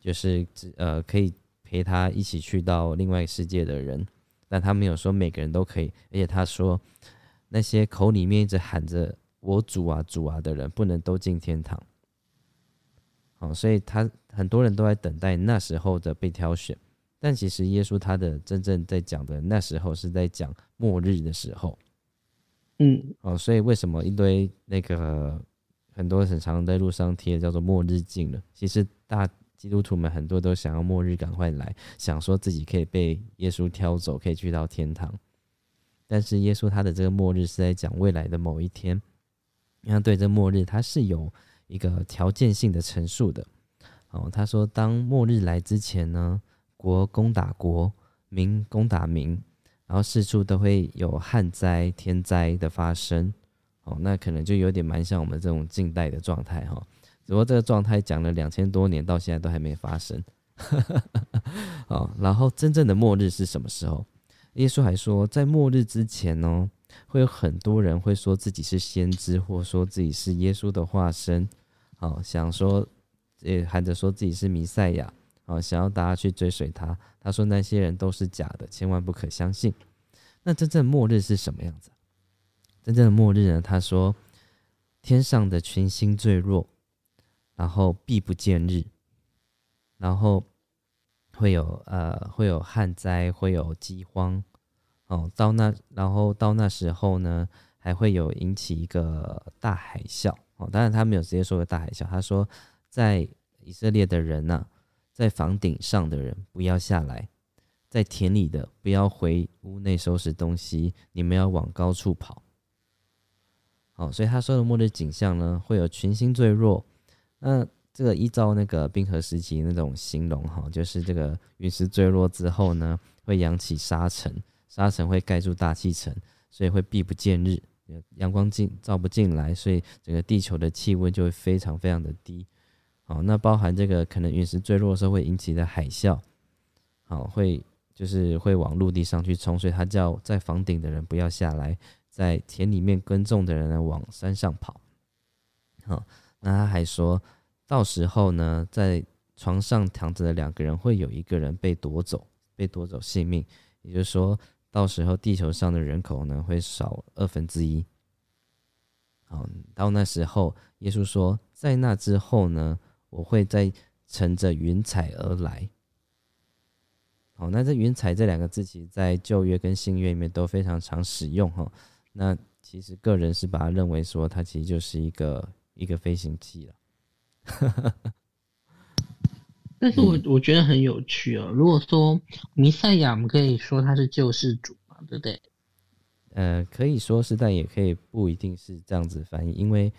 就是呃可以陪他一起去到另外世界的人，但他没有说每个人都可以，而且他说那些口里面一直喊着我主啊主啊的人，不能都进天堂。好，所以他很多人都在等待那时候的被挑选，但其实耶稣他的真正在讲的那时候是在讲末日的时候。嗯，哦，所以为什么一堆那个很多很常在路上贴叫做“末日镜了”？其实大基督徒们很多都想要末日赶快来，想说自己可以被耶稣挑走，可以去到天堂。但是耶稣他的这个末日是在讲未来的某一天，那对这末日他是有一个条件性的陈述的。哦，他说当末日来之前呢，国攻打国，民攻打民。然后四处都会有旱灾、天灾的发生，哦，那可能就有点蛮像我们这种近代的状态哈。只不过这个状态讲了两千多年，到现在都还没发生。哦，然后真正的末日是什么时候？耶稣还说，在末日之前哦，会有很多人会说自己是先知，或说自己是耶稣的化身，哦，想说，也喊着说自己是弥赛亚。哦，想要大家去追随他。他说那些人都是假的，千万不可相信。那真正末日是什么样子？真正的末日呢？他说天上的群星坠落，然后必不见日，然后会有呃会有旱灾，会有饥荒。哦，到那然后到那时候呢，还会有引起一个大海啸。哦，当然他没有直接说个大海啸，他说在以色列的人呐。在房顶上的人不要下来，在田里的不要回屋内收拾东西，你们要往高处跑。哦，所以他说的末日景象呢，会有群星坠落。那这个依照那个冰河时期那种形容哈，就是这个陨石坠落之后呢，会扬起沙尘，沙尘会盖住大气层，所以会避不见日，阳光进照不进来，所以整个地球的气温就会非常非常的低。好，那包含这个可能陨石坠落的时候会引起的海啸，好，会就是会往陆地上去冲，所以他叫在房顶的人不要下来，在田里面耕种的人呢往山上跑。好，那他还说到时候呢，在床上躺着的两个人会有一个人被夺走，被夺走性命，也就是说到时候地球上的人口呢会少二分之一。好，到那时候，耶稣说，在那之后呢？我会再乘着云彩而来。好，那这云彩这两个字，其实在旧约跟新约里面都非常常使用哈。那其实个人是把它认为说，它其实就是一个一个飞行器了。但是我我觉得很有趣哦。如果说弥赛亚，我们可以说他是救世主嘛，对不对？呃，可以说是，但也可以不一定是这样子翻译，因为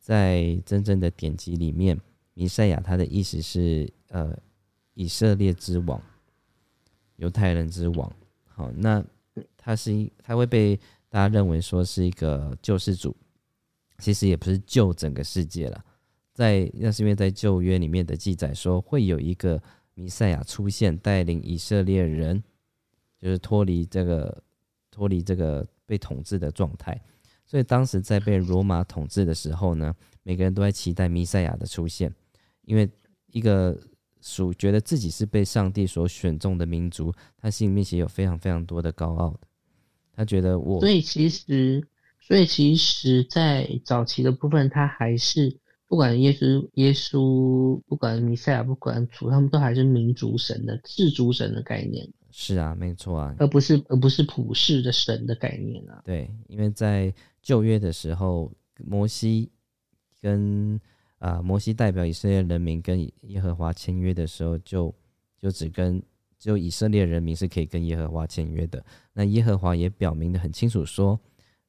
在真正的典籍里面，弥赛亚他的意思是呃以色列之王，犹太人之王。好，那他是一，他会被大家认为说是一个救世主，其实也不是救整个世界了。在那是因为在旧约里面的记载说，会有一个弥赛亚出现，带领以色列人，就是脱离这个脱离这个被统治的状态。所以当时在被罗马统治的时候呢，每个人都在期待弥赛亚的出现，因为一个属觉得自己是被上帝所选中的民族，他心里面其实有非常非常多的高傲的，他觉得我所以其实，所以其实，在早期的部分，他还是不管耶稣、耶稣，不管弥赛亚，不管主，他们都还是民族神的世族神的概念，是啊，没错啊，而不是而不是普世的神的概念啊。对，因为在旧约的时候，摩西跟啊、摩西代表以色列人民跟耶和华签约的时候，就就只跟只有以色列人民是可以跟耶和华签约的。那耶和华也表明的很清楚说，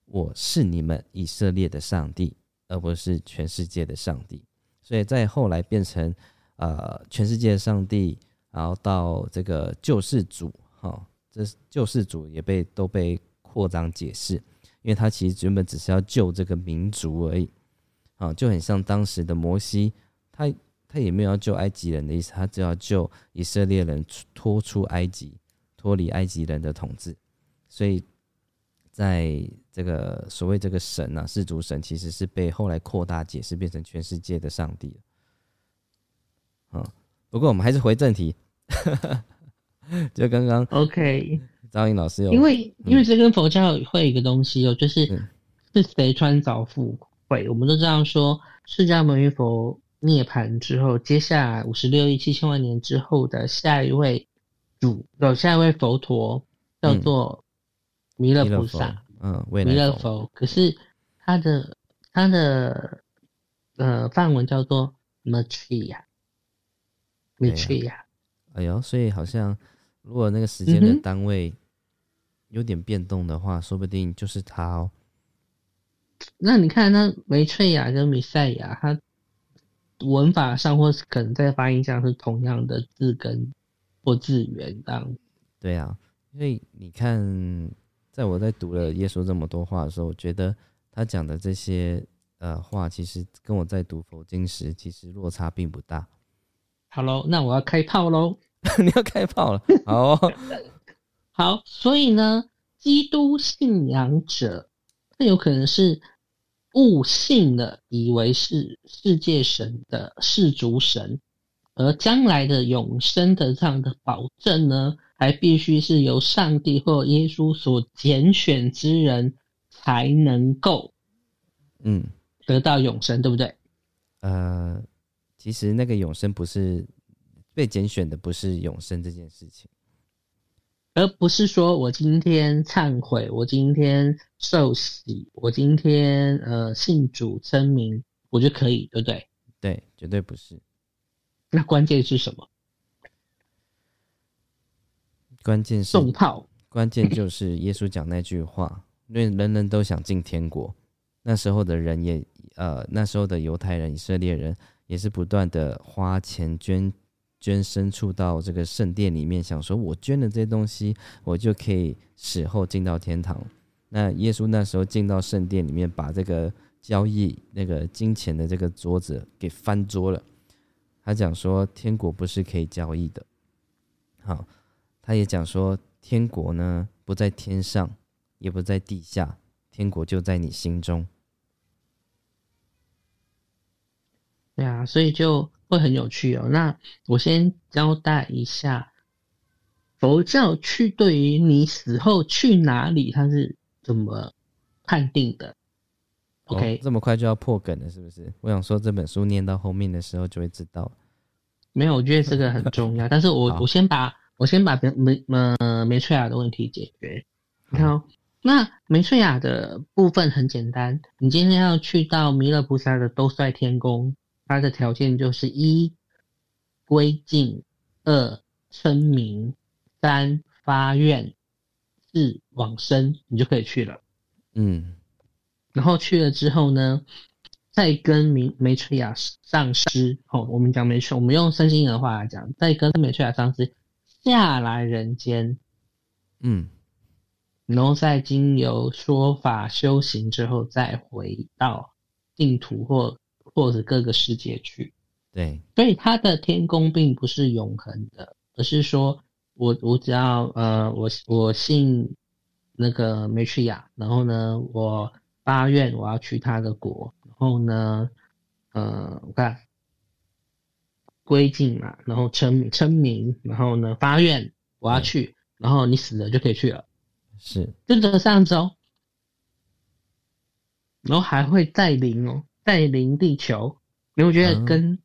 我是你们以色列的上帝，而不是全世界的上帝。所以在后来变成呃全世界的上帝，然后到这个救世主，哈、这救世主也被都被扩张解释，因为他其实原本只是要救这个民族而已，啊，就很像当时的摩西，他他也没有要救埃及人的意思，他只要救以色列人出脱出埃及，脱离埃及人的统治，所以在这个所谓这个神啊，世族神其实是被后来扩大解释，变成全世界的上帝了。啊，不过我们还是回正题，就刚刚 OK，张颖老师有因为因为这跟佛教会有一个东西哦，就是嗯是谁穿凿附会。我们都知道说，释迦牟尼佛涅槃之后，接下来五十六亿七千万年之后的下一位主，有下一位佛陀叫做弥勒佛菩萨。，嗯，弥，勒佛，可是他的他的呃梵文叫做 Maitreya。Maitreya，哎呦，所以好像如果那个时间的单位有点变动的话，说不定就是他哦。那你看，那梅翠亚跟米赛亚，它文法上或是可能在发音上是同样的字根或字源这样。对啊，因为你看，在我在读了耶稣这么多话的时候，我觉得他讲的这些呃话，其实跟我在读佛经时，其实落差并不大。好喽，那我要开炮喽。你要开炮了，好、哦，好，所以呢，基督信仰者，他有可能是误信了，以为是世界神的世族神，而将来的永生的这样的保证呢，还必须是由上帝或耶稣所拣选之人才能够嗯，得到永生，对不对？呃，其实那个永生不是被拣选的，不是永生这件事情。而不是说我今天忏悔，我今天受洗，我今天呃信主称名，我就可以，对不对？对，绝对不是。那关键是什么？关键是送炮。关键就是耶稣讲那句话，因为人人都想进天国。那时候的人也，呃，那时候的犹太人、以色列人也是不断的花钱捐捐牲畜到这个圣殿里面，想说我捐了这些东西，我就可以死后进到天堂。那耶稣那时候进到圣殿里面，把这个交易那个金钱的这个桌子给翻桌了。他讲说，天国不是可以交易的。好，他也讲说，天国呢不在天上，也不在地下，天国就在你心中。对啊，所以就会很有趣哦。那我先交代一下，佛教去对于你死后去哪里，它是怎么判定的？OK，、哦这么快就要破梗了，是不是？我想说这本书念到后面的时候就会知道。没有，我觉得这个很重要。但是我我先把我先把梅梅呃梅翠雅的问题解决。你看哦，那梅翠雅的部分很简单，你今天要去到弥勒菩萨的兜率天宫，它的条件就是一归敬，二称名，三发愿，四往生，你就可以去了。嗯。然后去了之后呢，再跟梅梅翠亚上师，哦，我们讲梅翠，我们用圣经的话来讲，再跟梅翠亚上师下来人间，嗯。然后再经由说法修行之后，再回到净土或或者各个世界去。对，所以他的天宫并不是永恒的，而是说我我只要呃我我信那个梅去雅，然后呢我发愿我要去他的国，然后呢呃我看归敬嘛，然后称称名，然后呢发愿我要去，然后你死了就可以去了，是，就这样子哦。然后还会再临哦，带领地球，因为我觉得嗯跟、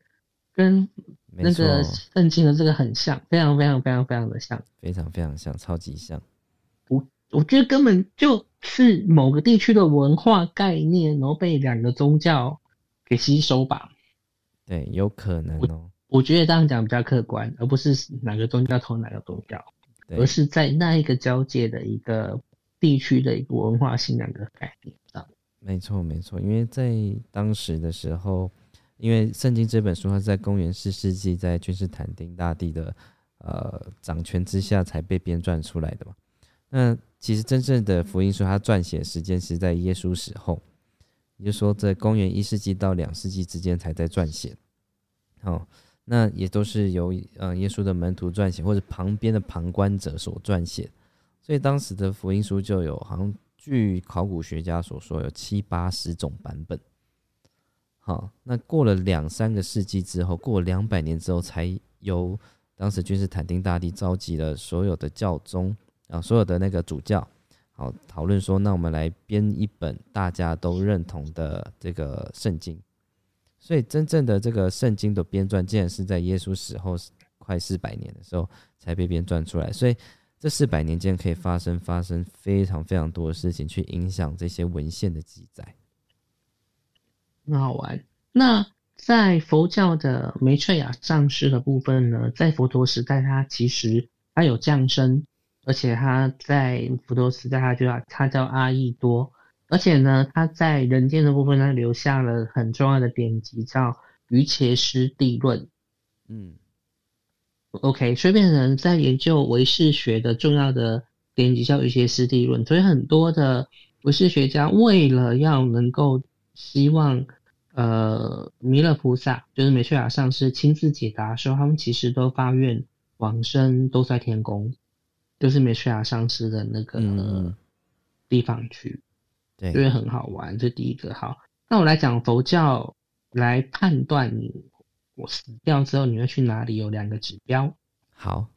跟，那个圣经的这个很像，非常非常非常非常的像。非常非常像，超级像。我我觉得根本就是某个地区的文化概念，然后被两个宗教给吸收吧。对，有可能哦。我觉得这样讲比较客观，而不是哪个宗教投哪个宗教，而，是在那一个交界的一个地区的一个文化信仰的概念上。没错没错，因为在当时的时候，因为圣经这本书它在公元四世纪在君士坦丁大帝的呃掌权之下才被编撰出来的嘛。那其实真正的福音书，它撰写时间是在耶稣死后，也就是说在公元一世纪到两世纪之间才在撰写。哦，那也都是由呃耶稣的门徒撰写，或者旁边的旁观者所撰写。所以当时的福音书就有好像据考古学家所说有七八十种版本。好，那过了两三个世纪之后，过两百年之后，才由当时君士坦丁大帝召集了所有的教宗啊，所有的那个主教，好讨论说，那我们来编一本大家都认同的这个圣经。所以真正的这个圣经的编撰，竟然是在耶稣死后快四百年的时候才被编撰出来。所以这四百年间可以发生发生非常非常多的事情，去影响这些文献的记载。很好玩。那在佛教的梅翠雅上师的部分呢，在佛陀时代，他其实他有降生，而且他在佛陀时代，他就叫他叫阿逸多，而且呢，他在人间的部分，他留下了很重要的典籍，叫《瑜伽师地论》。嗯 OK，所以变成在研究唯识学的重要的典籍叫《瑜伽师地论》，所以很多的唯识学家为了要能够希望呃弥勒菩萨就是美翠亚上师亲自解答的时候，他们其实都发愿往生都在天宫，就是美翠亚上师的那个地方去。对，因为很好玩。这第一个好，那我来讲佛教来判断我死掉之后你会去哪里，有两个指标。好，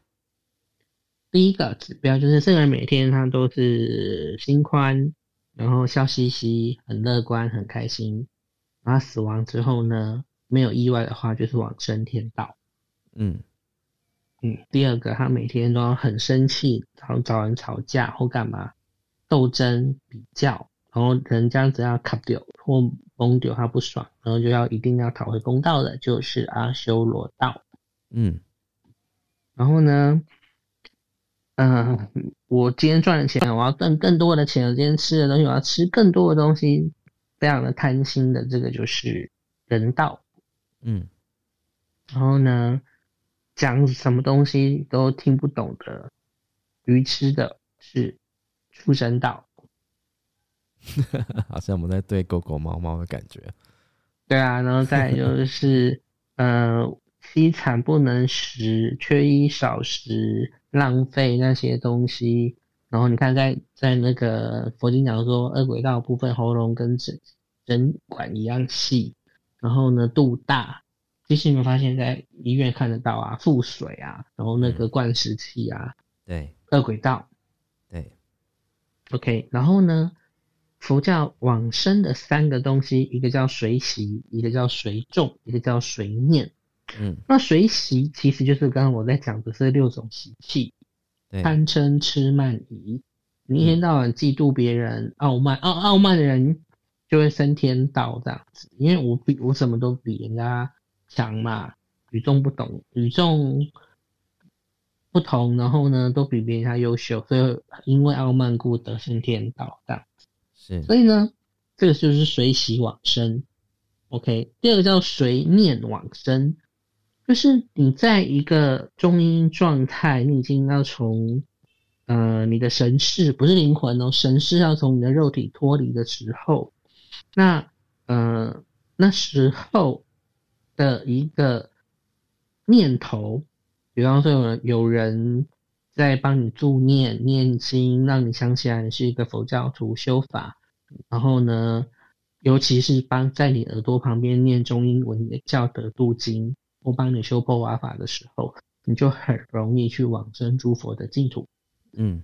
第一个指标就是这个人每天他都是心宽，然后笑嘻嘻，很乐观，很开心。然后死亡之后呢，没有意外的话，就是往生天道。嗯嗯，第二个，他每天都要很生气，然后找人吵架或干嘛，斗争比较，然后人家只要卡掉或崩掉，他不爽，然后就要一定要讨回公道的，就是阿修罗道。嗯然后呢，嗯、我今天赚的钱，我要赚更多的钱，我今天吃的东西，我要吃更多的东西，非常的贪心的，这个就是人道。嗯然后呢，讲什么东西都听不懂的、愚痴的是畜生道。好像我们在对狗狗、猫猫的感觉。对啊，然后再就是 呃，凄惨不能食，缺衣少食，浪费那些东西。然后你看在，在那个佛经讲说，二轨道部分喉咙跟整人管一样细，然后呢肚大。其实你们发现，在医院看得到啊，腹水啊，然后那个灌食器啊，对二轨道。对，OK，然后呢，佛教往生的三个东西，一个叫随习，一个叫随众，一个叫随念。嗯那随习其实就是刚刚我在讲的这六种习气：贪嗔痴慢疑。你一天到晚嫉妒别人、傲慢，傲傲慢的人就会升天道这样子，因为我比我什么都比人家强嘛。与众不同，与众不同，然后呢都比别人家优秀，所以因为傲慢故得升天道这样。所以呢，这个就是随喜往生。OK，第二个叫随念往生，就是你在一个中阴状态，你已经要从呃你的神识，不是灵魂哦，神识要从你的肉体脱离的时候，那呃那时候的一个念头，比方说有人有人在帮你助念念经，让你想起来你是一个佛教徒修法，然后呢。尤其是帮在你耳朵旁边念中英文的教德度经，或帮你修破瓦法的时候，你就很容易去往生诸佛的净土。嗯，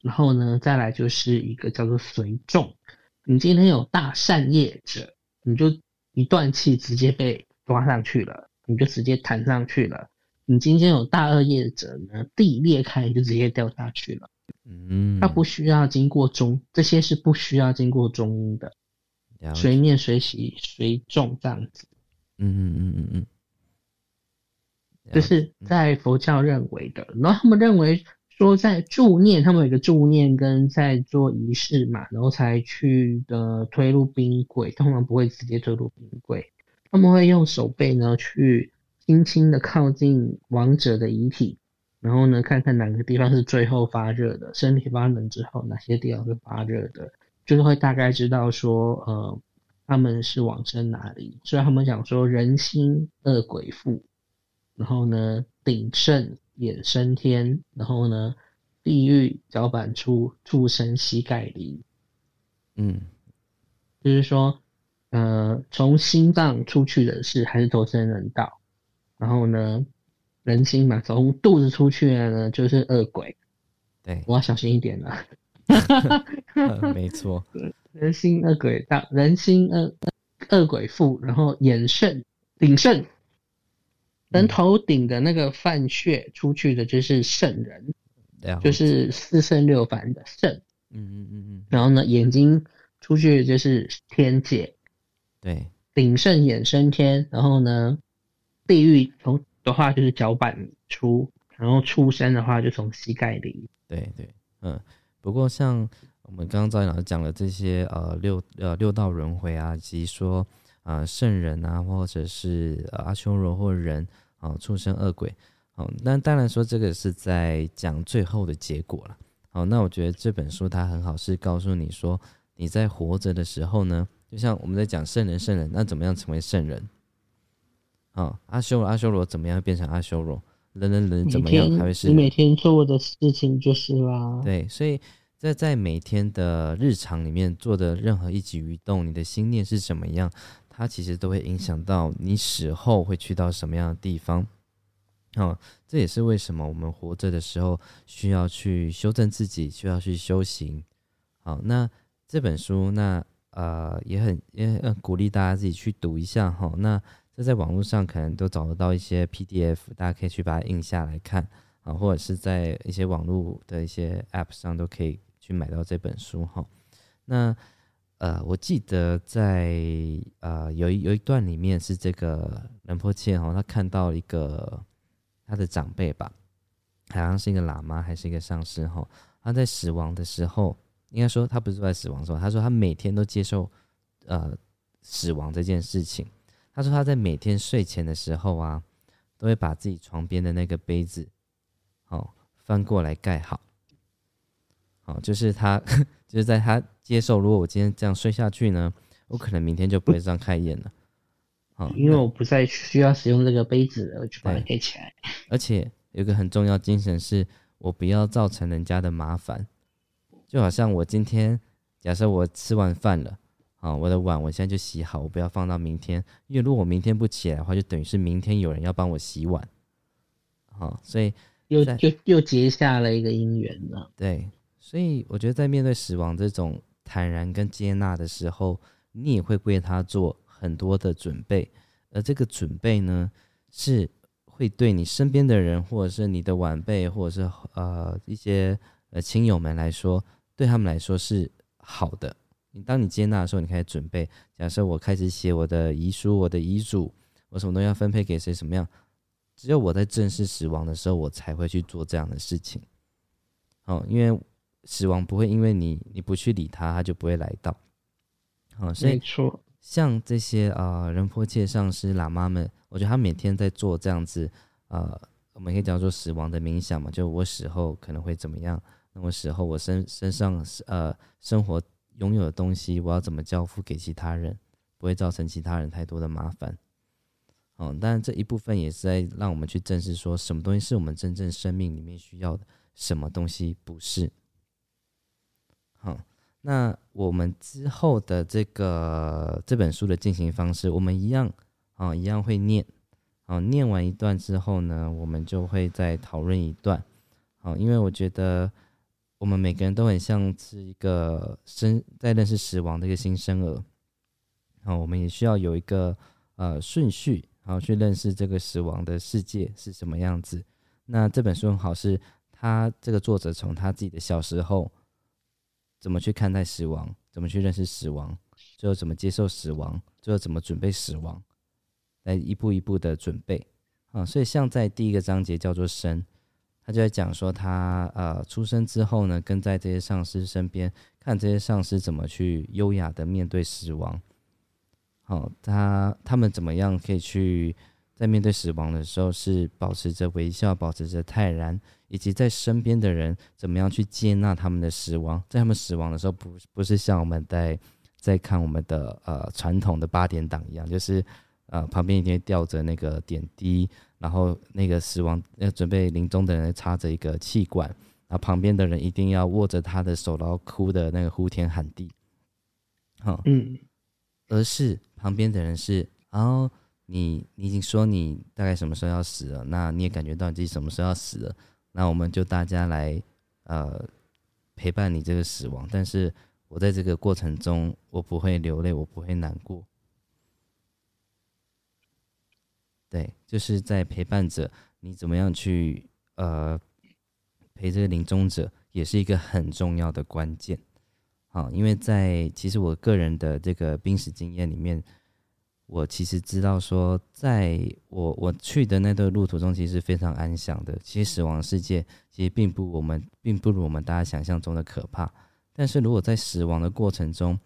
然后呢，再来就是一个叫做随众。你今天有大善业者，你就一断气直接被抓上去了，你就直接弹上去了。你今天有大恶业者呢，地裂开就直接掉下去了。嗯，它不需要经过中，这些是不需要经过中医的。随念随习随种这样子，嗯嗯嗯嗯嗯，这是在佛教认为的。然后他们认为说，在助念，他们有一个助念跟在做仪式嘛，然后才去的推入冰柜，通常不会直接推入冰柜，他们会用手背呢去轻轻的靠近亡者的遗体，然后呢看看哪个地方是最后发热的，身体发冷之后哪些地方是发热的。就是会大概知道说，呃，他们是往生哪里，所以他们讲说人心恶鬼附，然后呢鼎盛衍升天，然后呢地狱脚板出畜生膝盖离，嗯，就是说，呃，从心脏出去的是还是投生人道，然后呢人心嘛，从肚子出去的呢就是恶鬼，对，我要小心一点了。没错，人心恶鬼道，人心恶恶鬼富，然后眼盛鼎盛，人头顶的那个泛穴出去的就是圣人，就是四圣六凡的圣，嗯嗯嗯嗯，然后呢眼睛出去的就是天界，对，鼎盛衍生天，然后呢地狱从的话就是脚板出，然后出生的话就从膝盖里，对对，嗯。不过，像我们刚刚赵老师讲了这些呃六呃六道轮回啊，以及说啊圣人啊，或者是阿修罗或人啊畜生恶鬼，好，那当然说这个是在讲最后的结果了。好，那我觉得这本书它很好，是告诉你说你在活着的时候呢，就像我们在讲圣人圣人，那怎么样成为圣人？啊，阿修罗阿修罗怎么样变成阿修罗？人人人怎么样才会是？你每天做的事情就是啦。对，所以。在在每天的日常里面做的任何一举一动，你的心念是怎么样，它其实都会影响到你死后会去到什么样的地方。哦，这也是为什么我们活着的时候需要去修正自己，需要去修行。好，那这本书，那呃也很也很鼓励大家自己去读一下哈。那这在网络上可能都找得到一些 PDF，大家可以去把它印下来看啊，或者是在一些网络的一些 App 上都可以。去买到这本书哈，那呃，我记得在呃有一有一段里面是这个仁波切哈，他看到一个他的长辈吧，好像是一个喇嘛还是一个上师哈，他在死亡的时候，应该说他不是在死亡时候，他说他每天都接受呃死亡这件事情，他说他在每天睡前的时候啊，都会把自己床边的那个杯子哦翻过来盖好。哦，就是他，就是在他接受，如果我今天这样睡下去呢，我可能明天就不会这样开眼了。好，因为我不再需要使用这个杯子，我就把它盖起来。而且有个很重要精神是，我不要造成人家的麻烦。就好像我今天，假设我吃完饭了，啊，我的碗我现在就洗好，我不要放到明天，因为如果我明天不起来的话，就等于是明天有人要帮我洗碗。好，所以又就又结下了一个姻缘了。对。所以我觉得，在面对死亡这种坦然跟接纳的时候，你也会为他做很多的准备，而这个准备呢，是会对你身边的人，或者是你的晚辈，或者是呃一些呃亲友们来说，对他们来说是好的。你当你接纳的时候，你开始准备。假设我开始写我的遗书、我的遗嘱，我什么东西要分配给谁，什么样？只有我在正式死亡的时候，我才会去做这样的事情。哦，因为死亡不会因为你你不去理他，他就不会来到。哦，所以没错，像这些呃仁波切上师喇嘛们，我觉得他每天在做这样子呃，我们可以叫做死亡的冥想嘛，就我死后可能会怎么样？那我死后我身身上呃生活拥有的东西，我要怎么交付给其他人，不会造成其他人太多的麻烦。哦，当然这一部分也是在让我们去正视说什么东西是我们真正生命里面需要的，什么东西不是。好，那我们之后的这个这本书的进行方式，我们一样啊，一样会念。好，念完一段之后呢，我们就会再讨论一段。好，因为我觉得我们每个人都很像是一个生在认识死亡的一个新生儿。好，我们也需要有一个呃顺序，然后去认识这个死亡的世界是什么样子。那这本书很好，是他这个作者从他自己的小时候。怎么去看待死亡？怎么去认识死亡？最后怎么接受死亡？最后怎么准备死亡？来一步一步的准备啊！所以像在第一个章节叫做生，他就在讲说他呃出生之后呢，跟在这些上司身边，看这些上司怎么去优雅的面对死亡。好，他他们怎么样可以去？在面对死亡的时候，是保持着微笑，保持着泰然，以及在身边的人怎么样去接纳他们的死亡。在他们死亡的时候，不不是像我们在在看我们的呃传统的八点档一样，就是呃旁边一定会吊着那个点滴，然后那个死亡要准备临终的人插着一个气管，然后旁边的人一定要握着他的手，然后哭的那个呼天喊地。好，嗯，而是旁边的人是，然后。你你已经说你大概什么时候要死了，那你也感觉到你自己什么时候要死了，那我们就大家来呃陪伴你这个死亡，但是我在这个过程中，我不会流泪，我不会难过，对，就是在陪伴着你怎么样去呃陪这个临终者，也是一个很重要的关键，好，因为在其实我个人的这个濒死经验里面。我其实知道，说在我我去的那段路途中，其实是非常安详的。其实死亡世界其实并不我们并不如我们大家想象中的可怕。但是如果在死亡的过程中，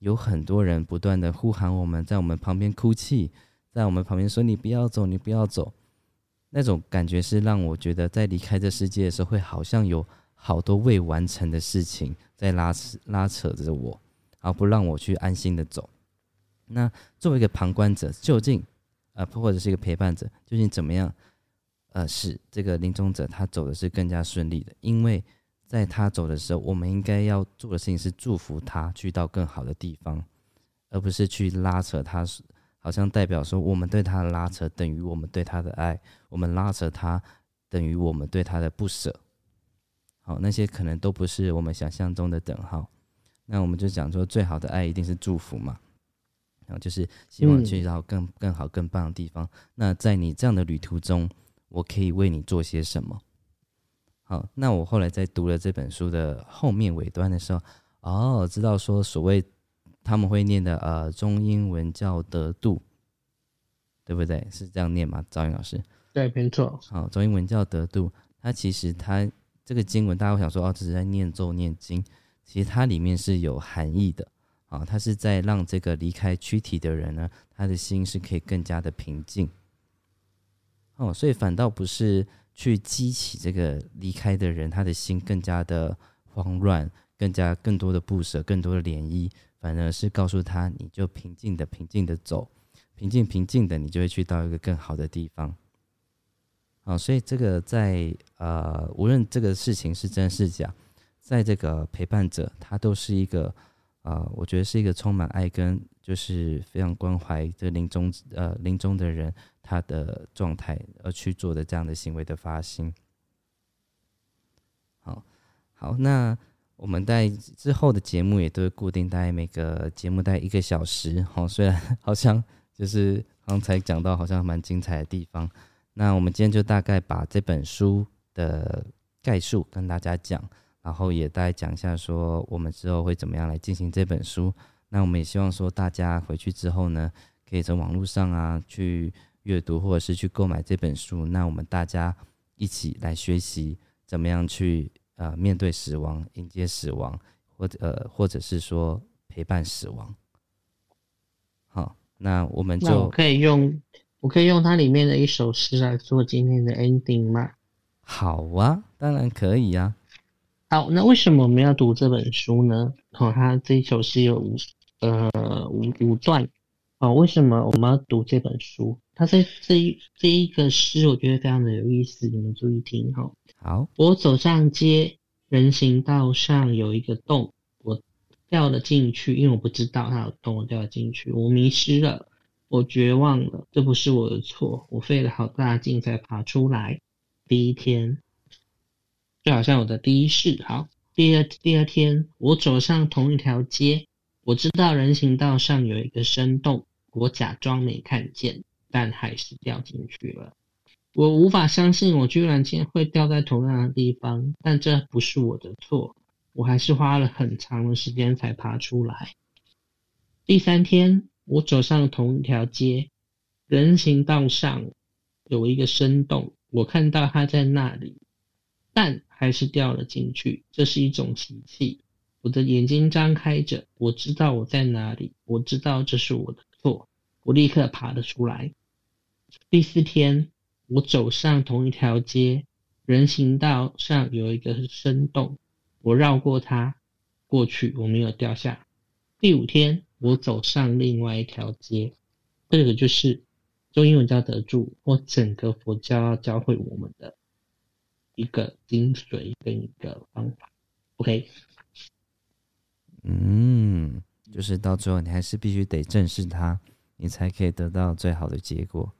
有很多人不断的呼喊我们，在我们旁边哭泣，在我们旁边说你不要走，你不要走，那种感觉是让我觉得在离开这世界的时候，会好像有好多未完成的事情在拉扯拉扯着我，而不让我去安心的走。那作为一个旁观者，究竟，呃，或者是一个陪伴者，究竟怎么样，呃，使这个临终者他走的是更加顺利的？因为在他走的时候，我们应该要做的事情是祝福他去到更好的地方，而不是去拉扯他，好像代表说我们对他的拉扯等于我们对他的爱，我们拉扯他等于我们对他的不舍。好，那些可能都不是我们想象中的等号。那我们就讲说，最好的爱一定是祝福嘛。然后就是希望去到更更好、更棒的地方。那在你这样的旅途中，我可以为你做些什么？好，那我后来在读了这本书的后面尾端的时候，哦，知道说所谓他们会念的呃中英文叫得度，对不对？是这样念吗？赵云老师？对，没错。好，中英文叫得度，它其实它这个经文，大家会想说哦，只是在念咒念经，其实它里面是有含义的。啊，它是在让这个离开躯体的人呢，他的心是可以更加的平静。哦，所以反倒不是去激起这个离开的人，他的心更加的慌乱，更加更多的不舍，更多的涟漪，反而是告诉他，你就平静的、平静的走，平静平静的，你就会去到一个更好的地方。啊，所以这个在呃，无论这个事情是真是假，在这个陪伴者，他都是一个。啊，我觉得是一个充满爱跟就是非常关怀这临终呃临终的人他的状态而去做的这样的行为的发心。好，好，那我们在之后的节目也都会固定大概每个节目大概一个小时。好，虽然好像就是刚才讲到好像蛮精彩的地方，那我们今天就大概把这本书的概述跟大家讲。然后也大概讲一下，说我们之后会怎么样来进行这本书。那我们也希望说，大家回去之后呢，可以从网络上啊去阅读，或者是去购买这本书。那我们大家一起来学习怎么样去呃面对死亡、迎接死亡，或者呃或者是说陪伴死亡。好，那我们就可以用我可以用它里面的一首诗来做今天的 ending 吗？好啊，当然可以啊。好，那为什么我们要读这本书呢？哦，它这一首诗有五呃五五段哦。为什么我们要读这本书？它在这一这一个诗，我觉得非常的有意思，你们注意听哈、哦。好，我走上街，人行道上有一个洞，我掉了进去，因为我不知道它有洞，我掉了进去，我迷失了，我绝望了，这不是我的错，我费了好大劲才爬出来。第一天，就好像我的第一世。好，第二第二天，我走上同一条街，我知道人行道上有一个深洞，我假装没看见，但还是掉进去了。我无法相信，我居然竟然会掉在同样的地方，但这不是我的错，我还是花了很长的时间才爬出来。第三天，我走上同一条街，人行道上有一个深洞，我看到它在那里，但还是掉了进去。这是一种奇迹。我的眼睛张开着，我知道我在哪里，我知道这是我的错，我立刻爬了出来。第四天，我走上同一条街，人行道上有一个深洞，我绕过它过去，我没有掉下。第五天，我走上另外一条街，这个就是中英文教得住或整个佛教教会我们的一个精髓跟一个方法。OK，嗯，就是到最后你还是必须得正视它，你才可以得到最好的结果，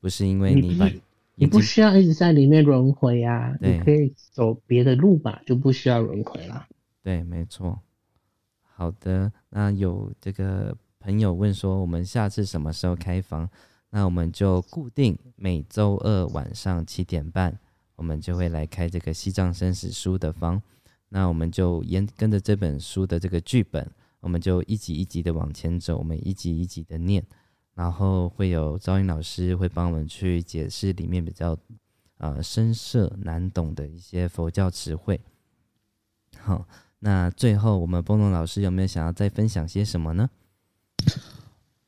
不是因为你把你你不需要一直在里面轮回啊，你可以走别的路吧，就不需要轮回啦。对，没错。好的，那有这个朋友问说，我们下次什么时候开房？那我们就固定每周二晚上七点半，我们就会来开这个西藏生死书的房。那我们就沿跟着这本书的这个剧本，我们就一集一集的往前走，我们一集一集的念，然后会有招英老师会帮我们去解释里面比较呃深涩难懂的一些佛教词汇。好，那最后我们波龙老师有没有想要再分享些什么呢？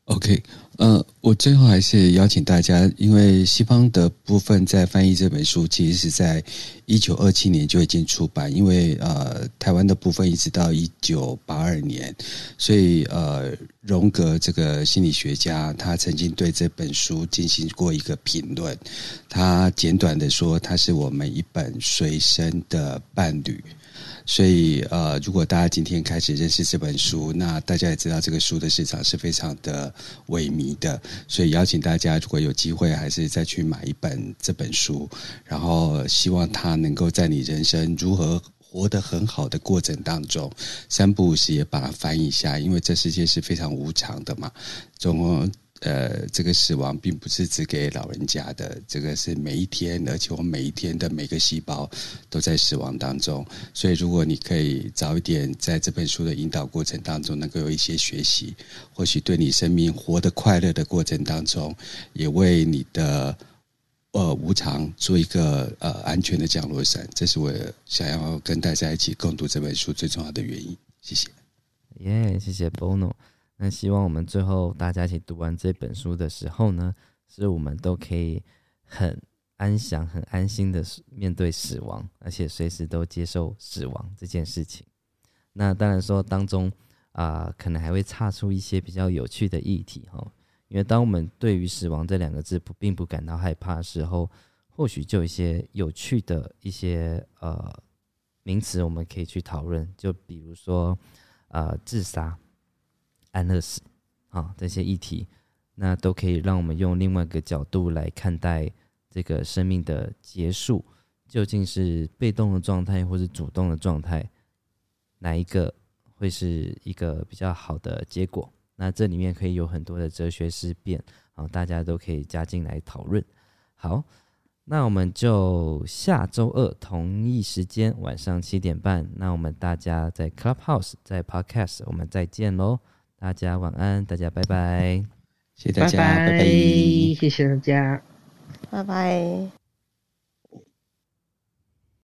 OK，呃，我最后还是邀请大家，因为西方的部分在翻译这本书，其实是在一九二七年就已经出版，因为呃，台湾的部分一直到一九八二年，所以呃，荣格这个心理学家他曾经对这本书进行过一个评论，他简短的说，它是我们一本随身的伴侣。所以，呃，如果大家今天开始认识这本书，那大家也知道这个书的市场是非常的萎靡的，所以邀请大家，如果有机会，还是再去买一本这本书，然后希望它能够在你人生如何活得很好的过程当中，三不五时也把它翻译一下，因为这世界是非常无常的嘛，总共。呃，这个死亡并不是只给老人家的，这个是每一天，而且我每一天的每个细胞都在死亡当中。所以，如果你可以早一点在这本书的引导过程当中，能够有一些学习，或许对你生命活得快乐的过程当中，也为你的呃无常做一个呃安全的降落伞。这是我想要跟大家一起共读这本书最重要的原因。谢谢。耶、谢谢 Bono。那希望我们最后大家一起读完这本书的时候呢，是我们都可以很安详、很安心的面对死亡，而且随时都接受死亡这件事情。那当然说当中啊、可能还会岔出一些比较有趣的议题哈，因为当我们对于死亡这两个字不并不感到害怕的时候，或许就有一些有趣的一些呃名词我们可以去讨论，就比如说呃自杀。安乐死啊这些议题，那都可以让我们用另外一个角度来看待这个生命的结束，究竟是被动的状态或是主动的状态，哪一个会是一个比较好的结果？那这里面可以有很多的哲学思辨啊，大家都可以加进来讨论。好，那我们就下周二同一时间晚上七点半，那我们大家在 Clubhouse 在 Podcast 我们再见喽。大家晚安，大家拜拜。谢谢大家，拜拜拜谢谢大家。拜拜。